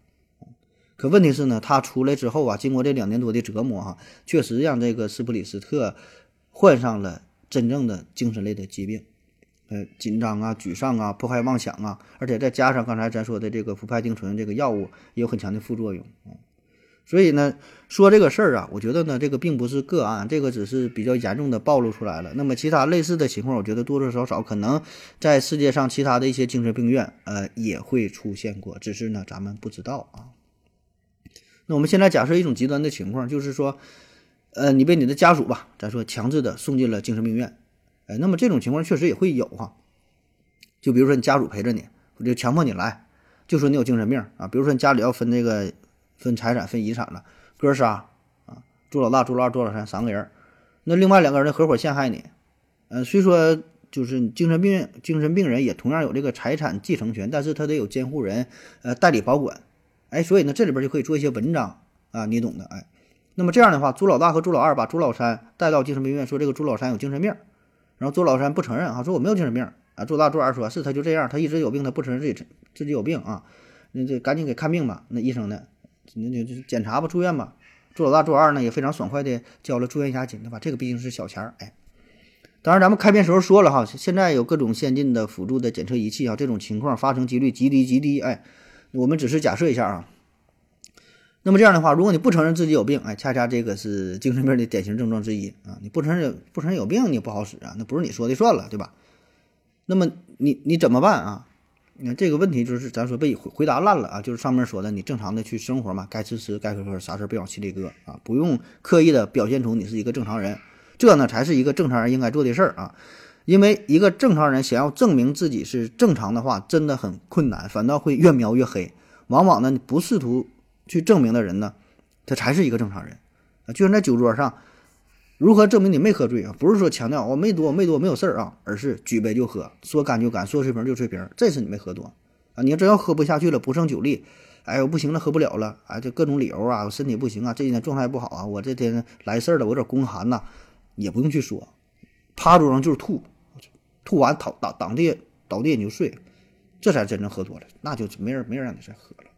可问题是呢，他出来之后啊，经过这两年多的折磨哈，确实让这个斯普里斯特患上了真正的精神类的疾病。呃，紧张啊，沮丧啊，迫害妄想啊，而且再加上刚才咱说的这个氟派定醇这个药物也有很强的副作用啊，所以呢，说这个事儿啊，我觉得呢，这个并不是个案，这个只是比较严重的暴露出来了。那么其他类似的情况，我觉得多多少少可能在世界上其他的一些精神病院，呃，也会出现过，只是呢，咱们不知道啊。那我们现在假设一种极端的情况，就是说，呃，你被你的家属吧，咱说强制的送进了精神病院。哎，那么这种情况确实也会有哈，就比如说你家属陪着你，就强迫你来，就说你有精神病啊。比如说你家里要分那个分财产、分遗产了，哥仨啊，朱老大、朱老二、朱老三三个人，那另外两个人合伙陷害你，呃，虽说就是精神病精神病人也同样有这个财产继承权，但是他得有监护人呃代理保管，哎，所以呢这里边就可以做一些文章啊，你懂的，哎，那么这样的话，朱老大和朱老二把朱老三带到精神病院，说这个朱老三有精神病。然后朱老三不承认啊，说我没有精神病啊。朱大、朱二说是他就这样，他一直有病，他不承认自己自己有病啊。那这赶紧给看病吧。那医生呢，那就就检查吧，住院吧。朱老大、朱二呢也非常爽快的交了住院押金，对吧？这个毕竟是小钱儿，哎。当然咱们开篇时候说了哈，现在有各种先进的辅助的检测仪器啊，这种情况发生几率极低极低，哎，我们只是假设一下啊。那么这样的话，如果你不承认自己有病，哎，恰恰这个是精神病的典型症状之一啊！你不承认不承认有病，你不好使啊，那不是你说的算了，对吧？那么你你怎么办啊？你看这个问题就是咱说被回答烂了啊，就是上面说的，你正常的去生活嘛，该吃吃，该喝喝，啥事不往心里搁啊，不用刻意的表现出你是一个正常人，这呢才是一个正常人应该做的事儿啊！因为一个正常人想要证明自己是正常的话，真的很困难，反倒会越描越黑。往往呢，你不试图。去证明的人呢，他才是一个正常人啊！就像在酒桌上，如何证明你没喝醉啊？不是说强调我没多没多没有事儿啊，而是举杯就喝，说干就干，说吹瓶就吹瓶，这是你没喝多啊！你要真要喝不下去了，不胜酒力，哎呦不行了，喝不了了啊！就各种理由啊，我身体不行啊，这几天状态不好啊，我这天来事儿了，我有点宫寒呐，也不用去说，趴桌上就是吐，吐完倒倒倒地倒地你就睡，这才真正喝多了，那就没人没人让你再喝了。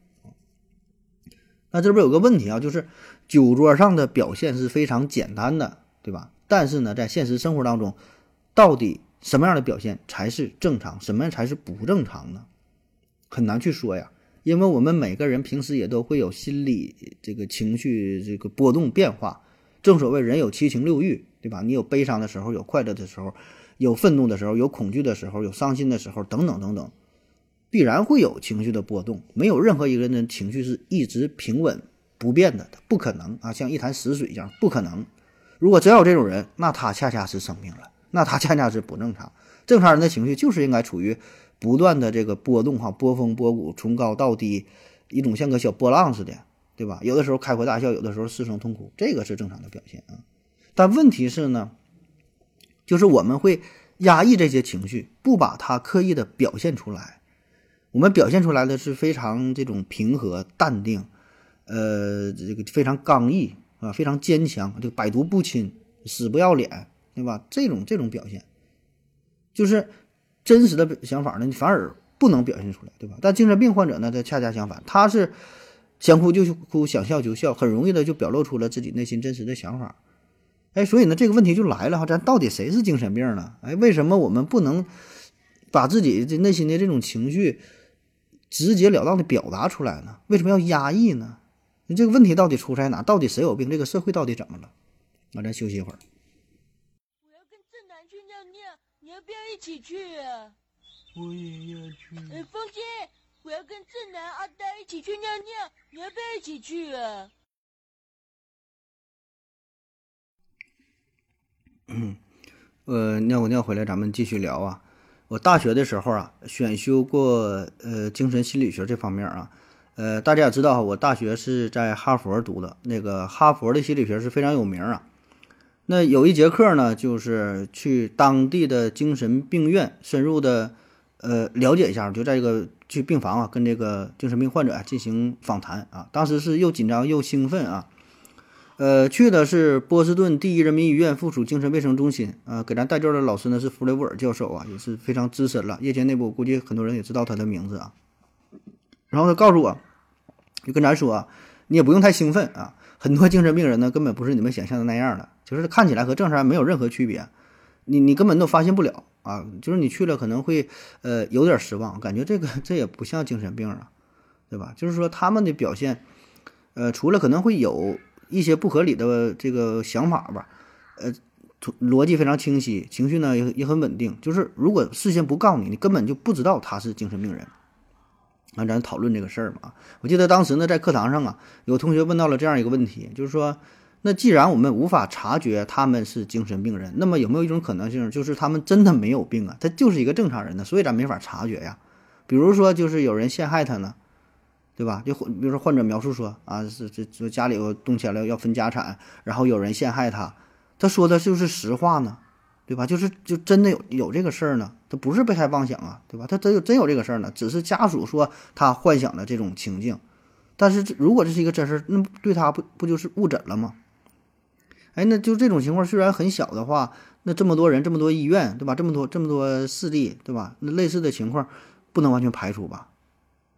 那这边有个问题啊，就是酒桌上的表现是非常简单的，对吧？但是呢，在现实生活当中，到底什么样的表现才是正常，什么才是不正常呢？很难去说呀，因为我们每个人平时也都会有心理这个情绪这个波动变化。正所谓人有七情六欲，对吧？你有悲伤的时候，有快乐的时候，有愤怒的时候，有恐惧的时候，有伤心的时候，等等等等，必然会有情绪的波动。没有任何一个人的情绪是一直平稳不变的，不可能啊，像一潭死水一样，不可能。如果真有这种人，那他恰恰是生病了，那他恰恰是不正常。正常人的情绪就是应该处于不断的这个波动哈，波峰波谷，从高到低，一种像个小波浪似的，对吧？有的时候开怀大笑，有的时候失声痛哭，这个是正常的表现啊。但问题是呢，就是我们会压抑这些情绪，不把它刻意的表现出来。我们表现出来的是非常这种平和淡定，呃，这个非常刚毅啊，非常坚强，就百毒不侵，死不要脸，对吧？这种这种表现。就是真实的想法呢，你反而不能表现出来，对吧？但精神病患者呢，他恰恰相反，他是想哭就哭，想笑就笑，很容易的就表露出了自己内心真实的想法。哎，所以呢，这个问题就来了哈，咱到底谁是精神病呢？哎，为什么我们不能把自己的内心的这种情绪直截了当的表达出来呢？为什么要压抑呢？你这个问题到底出在哪？到底谁有病？这个社会到底怎么了？那咱休息一会儿。我要跟正南去尿尿，你要不要一起去啊？我也要去。哎，风姐，我要跟正南、阿呆一起去尿尿，你要不要一起去啊？嗯呃，尿过尿回来，咱们继续聊啊。我大学的时候啊，选修过呃精神心理学这方面啊。呃，大家也知道哈，我大学是在哈佛读的，那个哈佛的心理学是非常有名啊。那有一节课呢，就是去当地的精神病院深入的呃了解一下，就在一个去病房啊，跟这个精神病患者啊进行访谈啊。当时是又紧张又兴奋啊。呃，去的是波士顿第一人民医院附属精神卫生中心啊，给咱带教的老师呢是弗雷沃尔教授啊，也是非常资深了，业界内部估计很多人也知道他的名字啊。然后他告诉我，就跟咱说，你也不用太兴奋啊，很多精神病人呢根本不是你们想象的那样的，就是看起来和正常人没有任何区别，你你根本都发现不了啊，就是你去了可能会呃有点失望，感觉这个这也不像精神病啊，对吧？就是说他们的表现，呃，除了可能会有。一些不合理的这个想法吧，呃，逻辑非常清晰，情绪呢也也很稳定。就是如果事先不告诉你，你根本就不知道他是精神病人。啊，咱讨论这个事儿嘛。我记得当时呢，在课堂上啊，有同学问到了这样一个问题，就是说，那既然我们无法察觉他们是精神病人，那么有没有一种可能性，就是他们真的没有病啊？他就是一个正常人呢？所以咱没法察觉呀。比如说，就是有人陷害他呢。对吧？就比如说患者描述说啊，是这这家里有动迁了要分家产，然后有人陷害他，他说的就是实话呢，对吧？就是就真的有有这个事儿呢，他不是被害妄想啊，对吧？他真有真有这个事儿呢，只是家属说他幻想的这种情境，但是如果这是一个真事儿，那对他不不就是误诊了吗？哎，那就这种情况虽然很小的话，那这么多人这么多医院，对吧？这么多这么多事例，对吧？那类似的情况不能完全排除吧？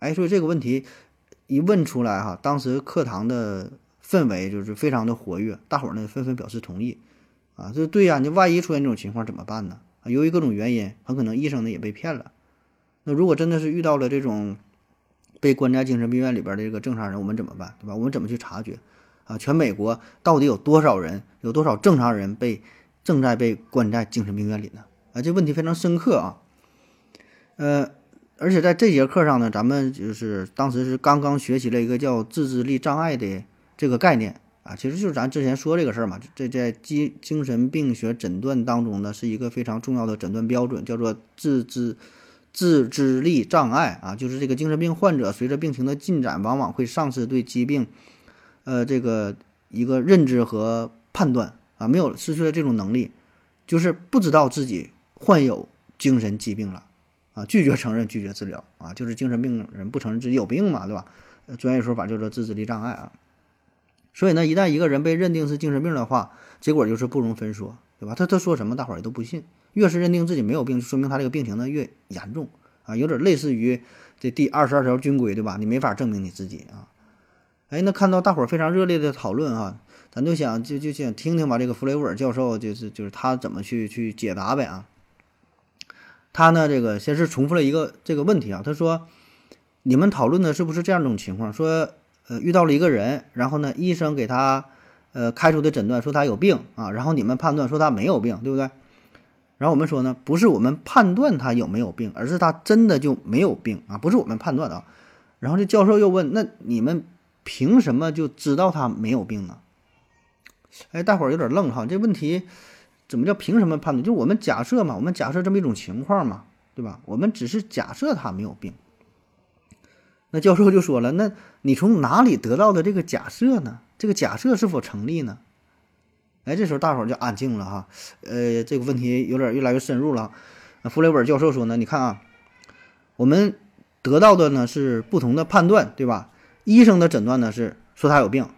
哎，所以这个问题。一问出来哈，当时课堂的氛围就是非常的活跃，大伙儿呢纷纷表示同意，啊，这对呀，你万一出现这种情况怎么办呢？啊，由于各种原因，很可能医生呢也被骗了。那如果真的是遇到了这种被关在精神病院里边的这个正常人，我们怎么办？对吧？我们怎么去察觉？啊，全美国到底有多少人，有多少正常人被正在被关在精神病院里呢？啊，这问题非常深刻啊，呃。而且在这节课上呢，咱们就是当时是刚刚学习了一个叫自制力障碍的这个概念啊，其实就是咱之前说这个事儿嘛。这在精精神病学诊断当中呢，是一个非常重要的诊断标准，叫做自知自制力障碍啊。就是这个精神病患者随着病情的进展，往往会丧失对疾病，呃，这个一个认知和判断啊，没有失去了这种能力，就是不知道自己患有精神疾病了。啊，拒绝承认，拒绝治疗啊，就是精神病人不承认自己有病嘛，对吧？专业说法叫做自制力障碍啊。所以呢，一旦一个人被认定是精神病的话，结果就是不容分说，对吧？他他说什么，大伙儿也都不信。越是认定自己没有病，就说明他这个病情呢越严重啊，有点类似于这第二十二条军规，对吧？你没法证明你自己啊。哎，那看到大伙儿非常热烈的讨论啊，咱就想就就想听听吧，这个弗雷沃尔教授就是就是他怎么去去解答呗啊。他呢，这个先是重复了一个这个问题啊。他说：“你们讨论的是不是这样一种情况？说，呃，遇到了一个人，然后呢，医生给他，呃，开出的诊断说他有病啊，然后你们判断说他没有病，对不对？然后我们说呢，不是我们判断他有没有病，而是他真的就没有病啊，不是我们判断的。然后这教授又问，那你们凭什么就知道他没有病呢？哎，大伙儿有点愣哈，这问题怎么叫凭什么判断？就是我们假设嘛，我们假设这么一种情况嘛，对吧？我们只是假设他没有病。那教授就说了，那你从哪里得到的这个假设呢？这个假设是否成立呢？哎，这时候大伙儿就安静了哈。呃，这个问题有点越来越深入了。弗雷尔教授说呢，你看啊，我们得到的呢是不同的判断，对吧？医生的诊断呢是说他有病。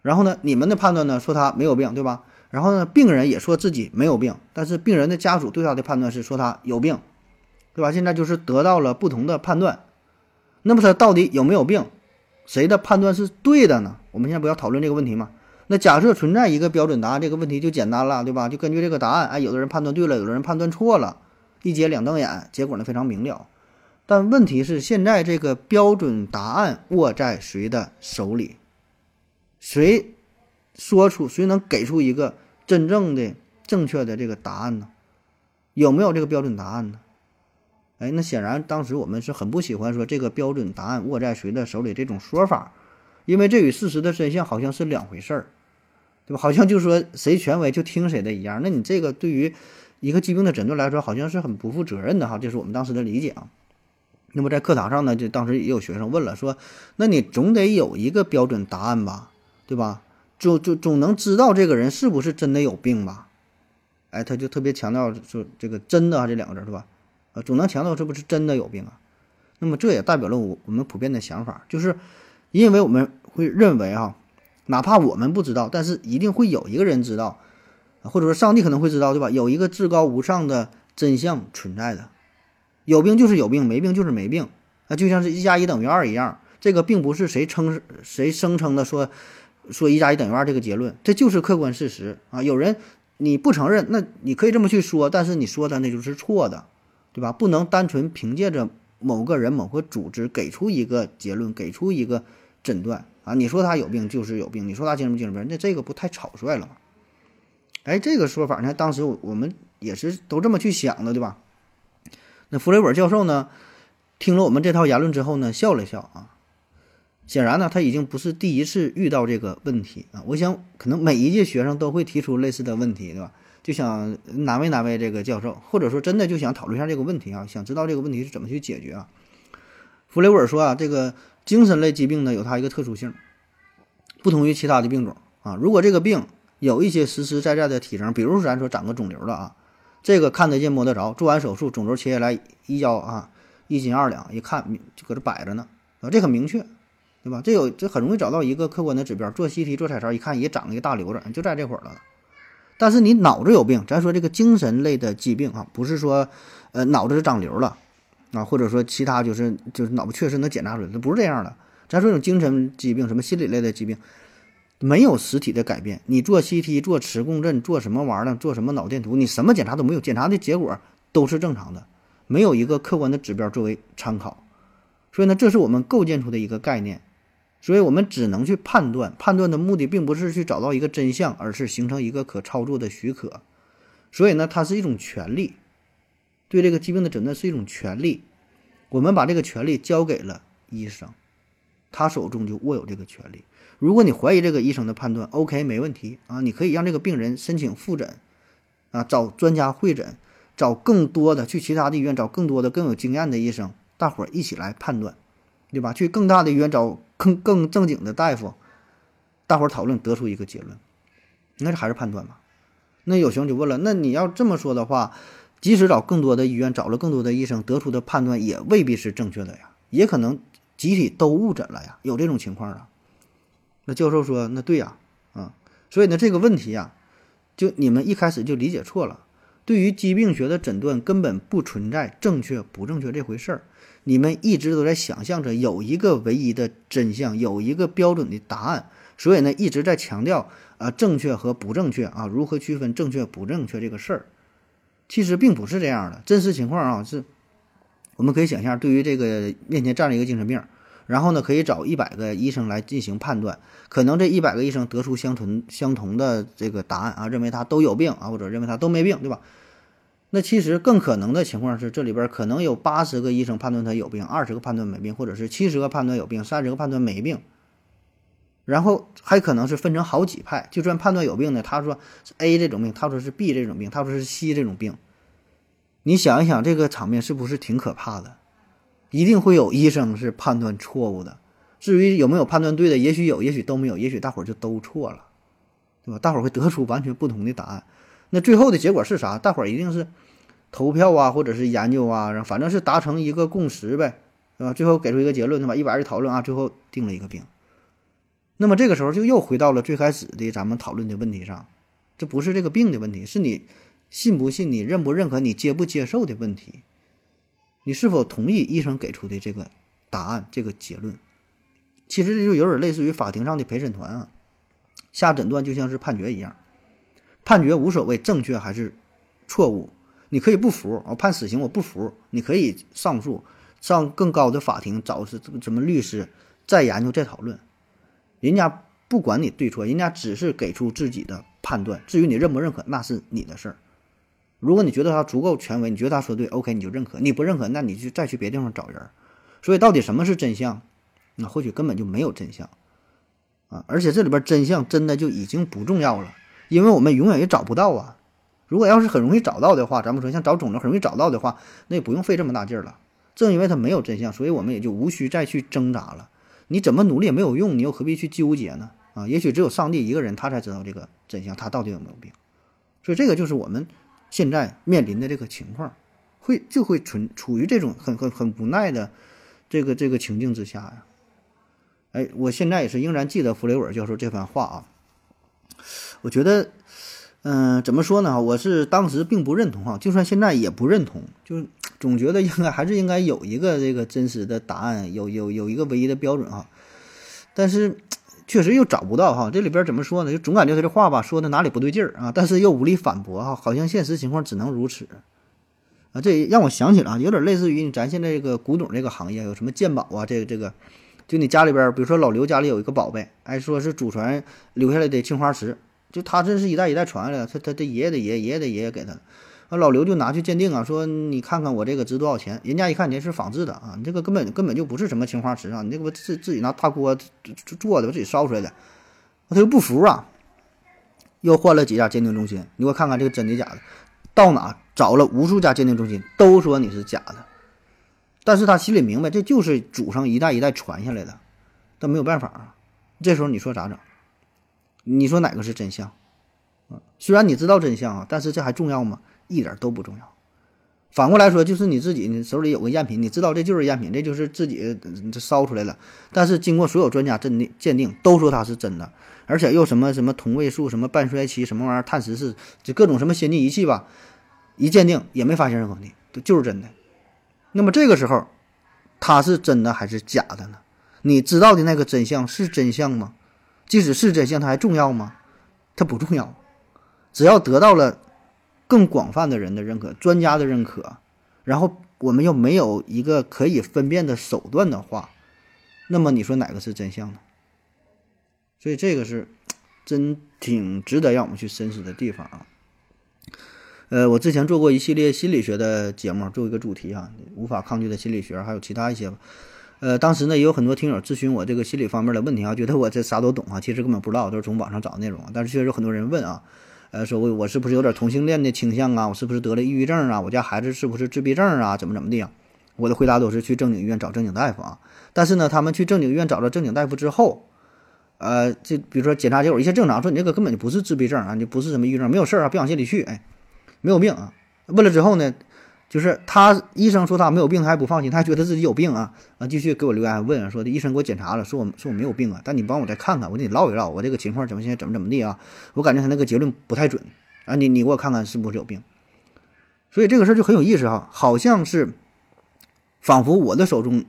然后呢，你们的判断呢说他没有病，对吧？然后呢，病人也说自己没有病，但是病人的家属对他的判断是说他有病，对吧？现在就是得到了不同的判断，那么他到底有没有病？谁的判断是对的呢？我们现在不要讨论这个问题嘛？那假设存在一个标准答案，这个问题就简单了，对吧？就根据这个答案，哎，有的人判断对了，有的人判断错了，一揭两瞪眼，结果呢非常明了。但问题是，现在这个标准答案握在谁的手里？谁说出谁能给出一个真正的正确的这个答案呢？有没有这个标准答案呢？哎，那显然当时我们是很不喜欢说这个标准答案握在谁的手里这种说法，因为这与事实的真相好像是两回事儿，对吧？好像就说谁权威就听谁的一样。那你这个对于一个疾病的诊断来说，好像是很不负责任的哈。这是我们当时的理解啊。那么在课堂上呢，就当时也有学生问了，说：“那你总得有一个标准答案吧？”对吧？就就总能知道这个人是不是真的有病吧？哎，他就特别强调说这个“真的”啊这两个字，是吧？呃，总能强调是不是真的有病啊？那么这也代表了我我们普遍的想法，就是因为我们会认为啊，哪怕我们不知道，但是一定会有一个人知道，或者说上帝可能会知道，对吧？有一个至高无上的真相存在的，有病就是有病，没病就是没病，啊，就像是一加一等于二一样，这个并不是谁称谁声称的说。说一加一等于二这个结论，这就是客观事实啊！有人你不承认，那你可以这么去说，但是你说的那就是错的，对吧？不能单纯凭借着某个人、某个组织给出一个结论，给出一个诊断啊！你说他有病就是有病，你说他精神病精神病，那这个不太草率了吗？哎，这个说法呢，当时我们也是都这么去想的，对吧？那弗雷尔教授呢，听了我们这套言论之后呢，笑了笑啊。显然呢，他已经不是第一次遇到这个问题啊！我想，可能每一届学生都会提出类似的问题，对吧？就想难为难为这个教授，或者说真的就想讨论一下这个问题啊，想知道这个问题是怎么去解决啊？弗雷维尔说啊，这个精神类疾病呢，有它一个特殊性，不同于其他的病种啊。如果这个病有一些实实在在的体征，比如说咱说长个肿瘤了啊，这个看得见摸得着，做完手术肿瘤切下来一交啊，一斤二两，一看就搁这摆着呢啊，这很明确。对吧？这有这很容易找到一个客观的指标，做 CT 做彩超一看也长了一个大瘤子，就在这会儿了。但是你脑子有病，咱说这个精神类的疾病啊，不是说呃脑子是长瘤了啊，或者说其他就是就是脑部确实能检查出来，它不是这样的。咱说这种精神疾病，什么心理类的疾病，没有实体的改变，你做 CT 做磁共振做什么玩意儿，做什么脑电图，你什么检查都没有，检查的结果都是正常的，没有一个客观的指标作为参考。所以呢，这是我们构建出的一个概念。所以我们只能去判断，判断的目的并不是去找到一个真相，而是形成一个可操作的许可。所以呢，它是一种权利，对这个疾病的诊断是一种权利。我们把这个权利交给了医生，他手中就握有这个权利。如果你怀疑这个医生的判断，OK，没问题啊，你可以让这个病人申请复诊，啊，找专家会诊，找更多的去其他的医院找更多的更有经验的医生，大伙儿一起来判断，对吧？去更大的医院找。更更正经的大夫，大伙儿讨论得出一个结论，那这还是判断嘛？那有学生就问了，那你要这么说的话，即使找更多的医院，找了更多的医生，得出的判断也未必是正确的呀，也可能集体都误诊了呀，有这种情况啊？那教授说，那对呀，啊，所以呢，这个问题呀，就你们一开始就理解错了，对于疾病学的诊断根本不存在正确不正确这回事儿。你们一直都在想象着有一个唯一的真相，有一个标准的答案，所以呢一直在强调啊正确和不正确啊如何区分正确不正确这个事儿，其实并不是这样的。真实情况啊是，我们可以想象，对于这个面前站着一个精神病，然后呢可以找一百个医生来进行判断，可能这一百个医生得出相同相同的这个答案啊，认为他都有病啊，或者认为他都没病，对吧？那其实更可能的情况是，这里边可能有八十个医生判断他有病，二十个判断没病，或者是七十个判断有病，三十个判断没病。然后还可能是分成好几派，就算判断有病的，他说是 A 这种病，他说是 B 这种病，他说是 C 这种病。你想一想，这个场面是不是挺可怕的？一定会有医生是判断错误的。至于有没有判断对的，也许有，也许都没有，也许大伙儿就都错了，对吧？大伙儿会得出完全不同的答案。那最后的结果是啥？大伙儿一定是投票啊，或者是研究啊，反正是达成一个共识呗，对吧？最后给出一个结论，对吧？一百人讨论啊，最后定了一个病。那么这个时候就又回到了最开始的咱们讨论的问题上，这不是这个病的问题，是你信不信、你认不认可、你接不接受的问题。你是否同意医生给出的这个答案、这个结论？其实这就有点类似于法庭上的陪审团啊，下诊断就像是判决一样，判决无所谓正确还是错误，你可以不服，我判死刑我不服，你可以上诉，上更高的法庭找是什么律师再研究再讨论。人家不管你对错，人家只是给出自己的判断。至于你认不认可，那是你的事儿。如果你觉得他足够权威，你觉得他说对，OK，你就认可；你不认可，那你就再去别地方找人。所以，到底什么是真相？那或许根本就没有真相啊！而且这里边真相真的就已经不重要了，因为我们永远也找不到啊。如果要是很容易找到的话，咱们说像找肿瘤很容易找到的话，那也不用费这么大劲儿了。正因为它没有真相，所以我们也就无需再去挣扎了。你怎么努力也没有用，你又何必去纠结呢？啊，也许只有上帝一个人，他才知道这个真相，他到底有没有病。所以这个就是我们现在面临的这个情况，会就会存处于这种很很很无奈的这个这个情境之下呀。哎，我现在也是仍然记得弗雷尔教授这番话啊。我觉得，嗯，怎么说呢？我是当时并不认同哈，就算现在也不认同，就。总觉得应该还是应该有一个这个真实的答案，有有有一个唯一的标准哈，但是确实又找不到哈。这里边怎么说呢？就总感觉他这话吧说的哪里不对劲儿啊，但是又无力反驳哈，好像现实情况只能如此啊。这让我想起了啊，有点类似于咱现在这个古董这个行业，有什么鉴宝啊，这个这个，就你家里边，比如说老刘家里有一个宝贝，哎，说是祖传留下来的青花瓷，就他这是一代一代传下来的，他他他爷爷的爷爷爷爷的爷爷给他的。那老刘就拿去鉴定啊，说你看看我这个值多少钱？人家一看，你这是仿制的啊，你这个根本根本就不是什么青花瓷啊，你这个自自己拿大锅做的，自己烧出来的。他又不服啊，又换了几家鉴定中心，你给我看看这个真的假的？到哪找了无数家鉴定中心，都说你是假的。但是他心里明白，这就是祖上一代一代传下来的，但没有办法啊。这时候你说咋整？你说哪个是真相？啊，虽然你知道真相啊，但是这还重要吗？一点都不重要。反过来说，就是你自己，你手里有个赝品，你知道这就是赝品，这就是自己这烧出来了。但是经过所有专家鉴定，鉴定都说它是真的，而且又什么什么同位素、什么半衰期、什么玩意儿、碳十四，就各种什么先进仪器吧，一鉴定也没发现任何问题，就是真的。那么这个时候，它是真的还是假的呢？你知道的那个真相是真相吗？即使是真相，它还重要吗？它不重要，只要得到了。更广泛的人的认可，专家的认可，然后我们又没有一个可以分辨的手段的话，那么你说哪个是真相呢？所以这个是真挺值得让我们去深思的地方啊。呃，我之前做过一系列心理学的节目，做一个主题啊，无法抗拒的心理学，还有其他一些。呃，当时呢也有很多听友咨询我这个心理方面的问题啊，觉得我这啥都懂啊，其实根本不知道，都是从网上找的内容，但是确实有很多人问啊。呃，说我我是不是有点同性恋的倾向啊？我是不是得了抑郁症啊？我家孩子是不是自闭症啊？怎么怎么的呀？我的回答都是去正经医院找正经大夫啊。但是呢，他们去正经医院找了正经大夫之后，呃，这比如说检查结果一切正常，说你这个根本就不是自闭症啊，你不是什么抑郁症，没有事儿啊，别往心里去，哎，没有病啊。问了之后呢？就是他医生说他没有病，他还不放心，他还觉得自己有病啊啊！继续给我留言问说的医生给我检查了，说我说我没有病啊，但你帮我再看看，我跟你唠一唠，我这个情况怎么现在怎么怎么地啊？我感觉他那个结论不太准啊，你你给我看看是不是有病？所以这个事儿就很有意思哈，好像是仿佛我的手中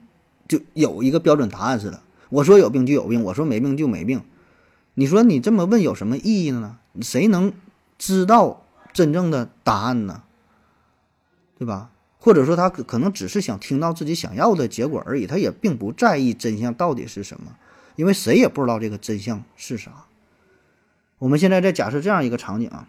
就有一个标准答案似的，我说有病就有病，我说没病就没病。你说你这么问有什么意义呢？谁能知道真正的答案呢？对吧？或者说他可能只是想听到自己想要的结果而已，他也并不在意真相到底是什么，因为谁也不知道这个真相是啥。我们现在再假设这样一个场景啊，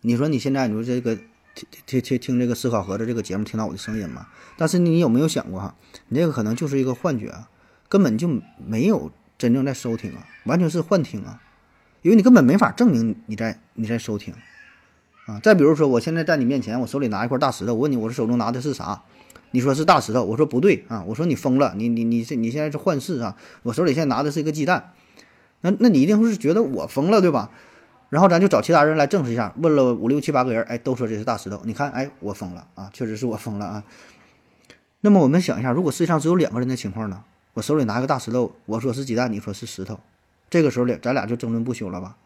你说你现在你说这个听听听听这个思考盒子这个节目，听到我的声音嘛。但是你有没有想过哈，你这个可能就是一个幻觉，根本就没有真正在收听啊，完全是幻听啊，因为你根本没法证明你在你在收听啊。再比如说，我现在在你面前，我手里拿一块大石头，我问你，我这手中拿的是啥？你说是大石头，我说不对啊，我说你疯了，你你你这你现在是幻视啊，我手里现在拿的是一个鸡蛋，那那你一定是觉得我疯了对吧？然后咱就找其他人来证实一下，问了五六七八个人，哎，都说这是大石头，你看，哎，我疯了啊，确实是我疯了啊。那么我们想一下，如果世界上只有两个人的情况呢？我手里拿一个大石头，我说是鸡蛋，你说是石头，这个时候咱俩就争论不休了吧？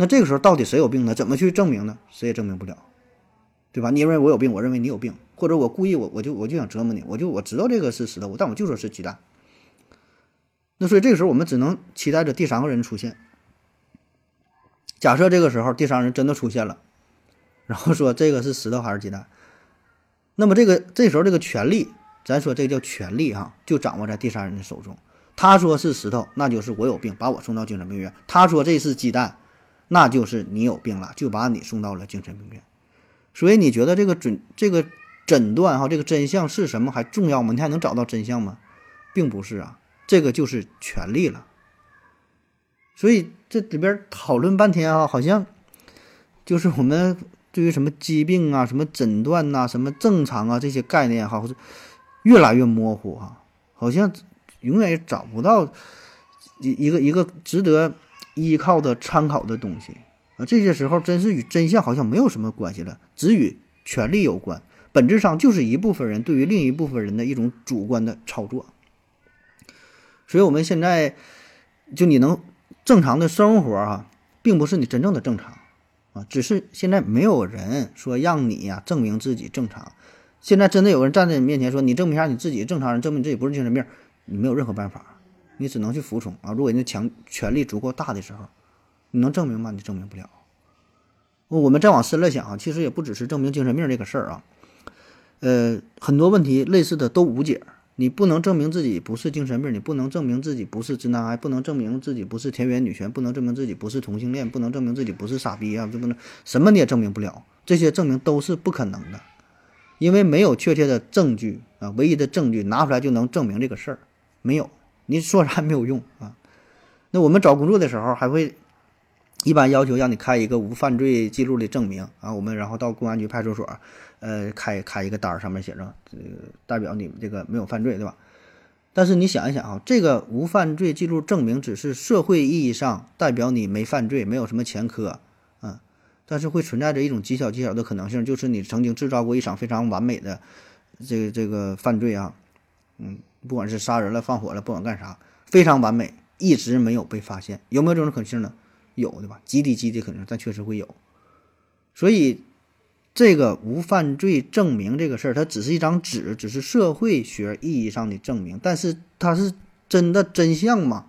那这个时候到底谁有病呢？怎么去证明呢？谁也证明不了，对吧？你认为我有病，我认为你有病，或者我故意我我就我就想折磨你，我就我知道这个是石头，但我就说是鸡蛋。那所以这个时候我们只能期待着第三个人出现。假设这个时候第三人真的出现了，然后说这个是石头还是鸡蛋，那么这个这时候这个权利，咱说这叫权利哈，就掌握在第三人的手中。他说是石头，那就是我有病，把我送到精神病院；他说这是鸡蛋，那就是你有病了，就把你送到了精神病院。所以你觉得这个准这个诊断哈，这个真相是什么还重要吗？你还能找到真相吗？并不是啊，这个就是权利了。所以这里边讨论半天啊，好像就是我们对于什么疾病啊、什么诊断呐、什么正常啊这些概念哈，越来越模糊哈，好像永远也找不到一一个一个值得依靠的参考的东西啊。这些时候真是与真相好像没有什么关系了，只与权力有关，本质上就是一部分人对于另一部分人的一种主观的操作。所以我们现在就你能。正常的生活哈，并不是你真正的正常啊，只是现在没有人说让你呀证明自己正常。现在真的有人站在你面前说你证明一下你自己正常人，证明自己不是精神病，你没有任何办法，你只能去服从啊。如果人家强权力足够大的时候，你能证明吗？你证明不了。我们再往深了想啊，其实也不只是证明精神病这个事儿啊，呃，很多问题类似的都无解。你不能证明自己不是精神病，你不能证明自己不是直男癌，不能证明自己不是田园女权，不能证明自己不是同性恋，不能证明自己不是傻逼啊！这不能什么你也证明不了，这些证明都是不可能的，因为没有确切的证据啊，唯一的证据拿出来就能证明这个事儿，没有，你说啥没有用啊。那我们找工作的时候还会。一般要求让你开一个无犯罪记录的证明啊，我们然后到公安局派出所，呃，开开一个单儿，上面写着，呃，代表你们这个没有犯罪，对吧？但是你想一想啊，这个无犯罪记录证明只是社会意义上代表你没犯罪，没有什么前科，啊，但是会存在着一种极小极小的可能性，就是你曾经制造过一场非常完美的这个这个犯罪啊，嗯，不管是杀人了、放火了，不管干啥，非常完美，一直没有被发现，有没有这种可能性呢？有的吧，极低极低可能，但确实会有。所以，这个无犯罪证明这个事儿，它只是一张纸，只是社会学意义上的证明。但是，它是真的真相吗？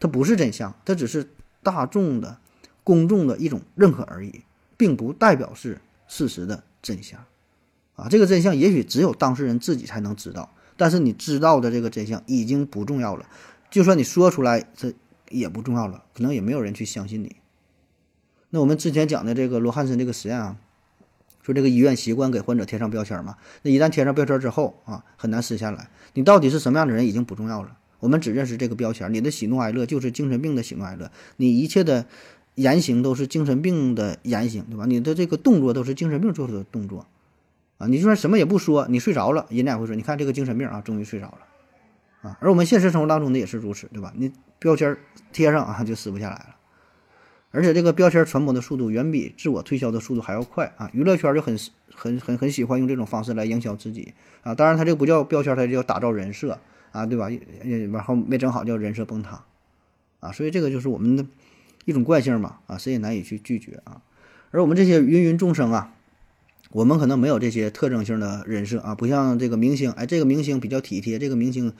它不是真相，它只是大众的、公众的一种认可而已，并不代表是事实的真相。啊，这个真相也许只有当事人自己才能知道。但是，你知道的这个真相已经不重要了。就算你说出来，这。也不重要了，可能也没有人去相信你。那我们之前讲的这个罗汉森这个实验啊，说这个医院习惯给患者贴上标签嘛，那一旦贴上标签之后啊，很难撕下来。你到底是什么样的人已经不重要了，我们只认识这个标签。你的喜怒哀乐就是精神病的喜怒哀乐，你一切的言行都是精神病的言行，对吧？你的这个动作都是精神病做出的动作啊。你就算什么也不说，你睡着了，人家也会说，你看这个精神病啊，终于睡着了。啊，而我们现实生活当中呢也是如此，对吧？你标签贴上啊，就撕不下来了。而且这个标签传播的速度远比自我推销的速度还要快啊！娱乐圈就很很很很喜欢用这种方式来营销自己啊。当然，它这不叫标签，它叫打造人设啊，对吧？然后没整好叫人设崩塌啊。所以这个就是我们的一种惯性嘛啊，谁也难以去拒绝啊。而我们这些芸芸众生啊，我们可能没有这些特征性的人设啊，不像这个明星，哎，这个明星比较体贴，这个明星。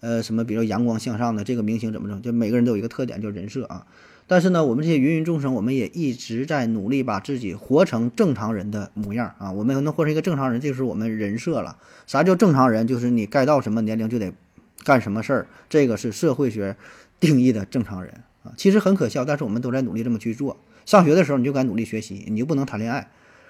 呃，什么比较阳光向上的这个明星怎么着？就每个人都有一个特点，叫人设啊。但是呢，我们这些芸芸众生，我们也一直在努力把自己活成正常人的模样啊。我们能活成一个正常人，这就是我们人设了。啥叫正常人？就是你该到什么年龄就得干什么事儿，这个是社会学定义的正常人啊。其实很可笑，但是我们都在努力这么去做。上学的时候你就该努力学习，你就不能谈恋爱；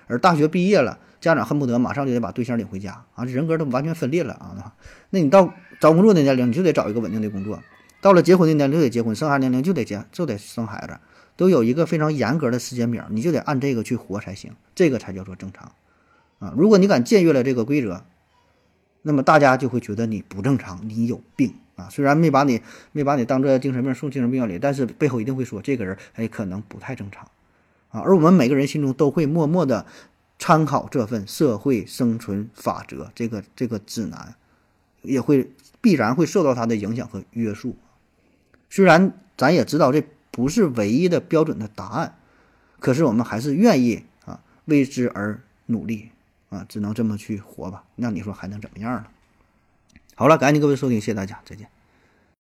而大学毕业了，家长恨不得马上就得把对象领回家啊，这人格都完全分裂了啊。那你到找工作的年龄，你就得找一个稳定的工作；到了结婚的年龄就得结婚，生孩子年龄就得结就得生孩子，都有一个非常严格的时间表，你就得按这个去活才行，这个才叫做正常啊。如果你敢僭越了这个规则，那么大家就会觉得你不正常，你有病啊！虽然没把你没把你当做精神病送精神病院里，但是背后一定会说这个人哎可能不太正常啊。而我们每个人心中都会默默的参考这份社会生存法则，这个这个指南也会必然会受到它的影响和约束。虽然咱也知道这不是唯一的标准的答案，可是我们还是愿意啊为之而努力。啊，只能这么去活吧。那你说还能怎么样呢？好了，感谢各位收听，谢谢大家，再见。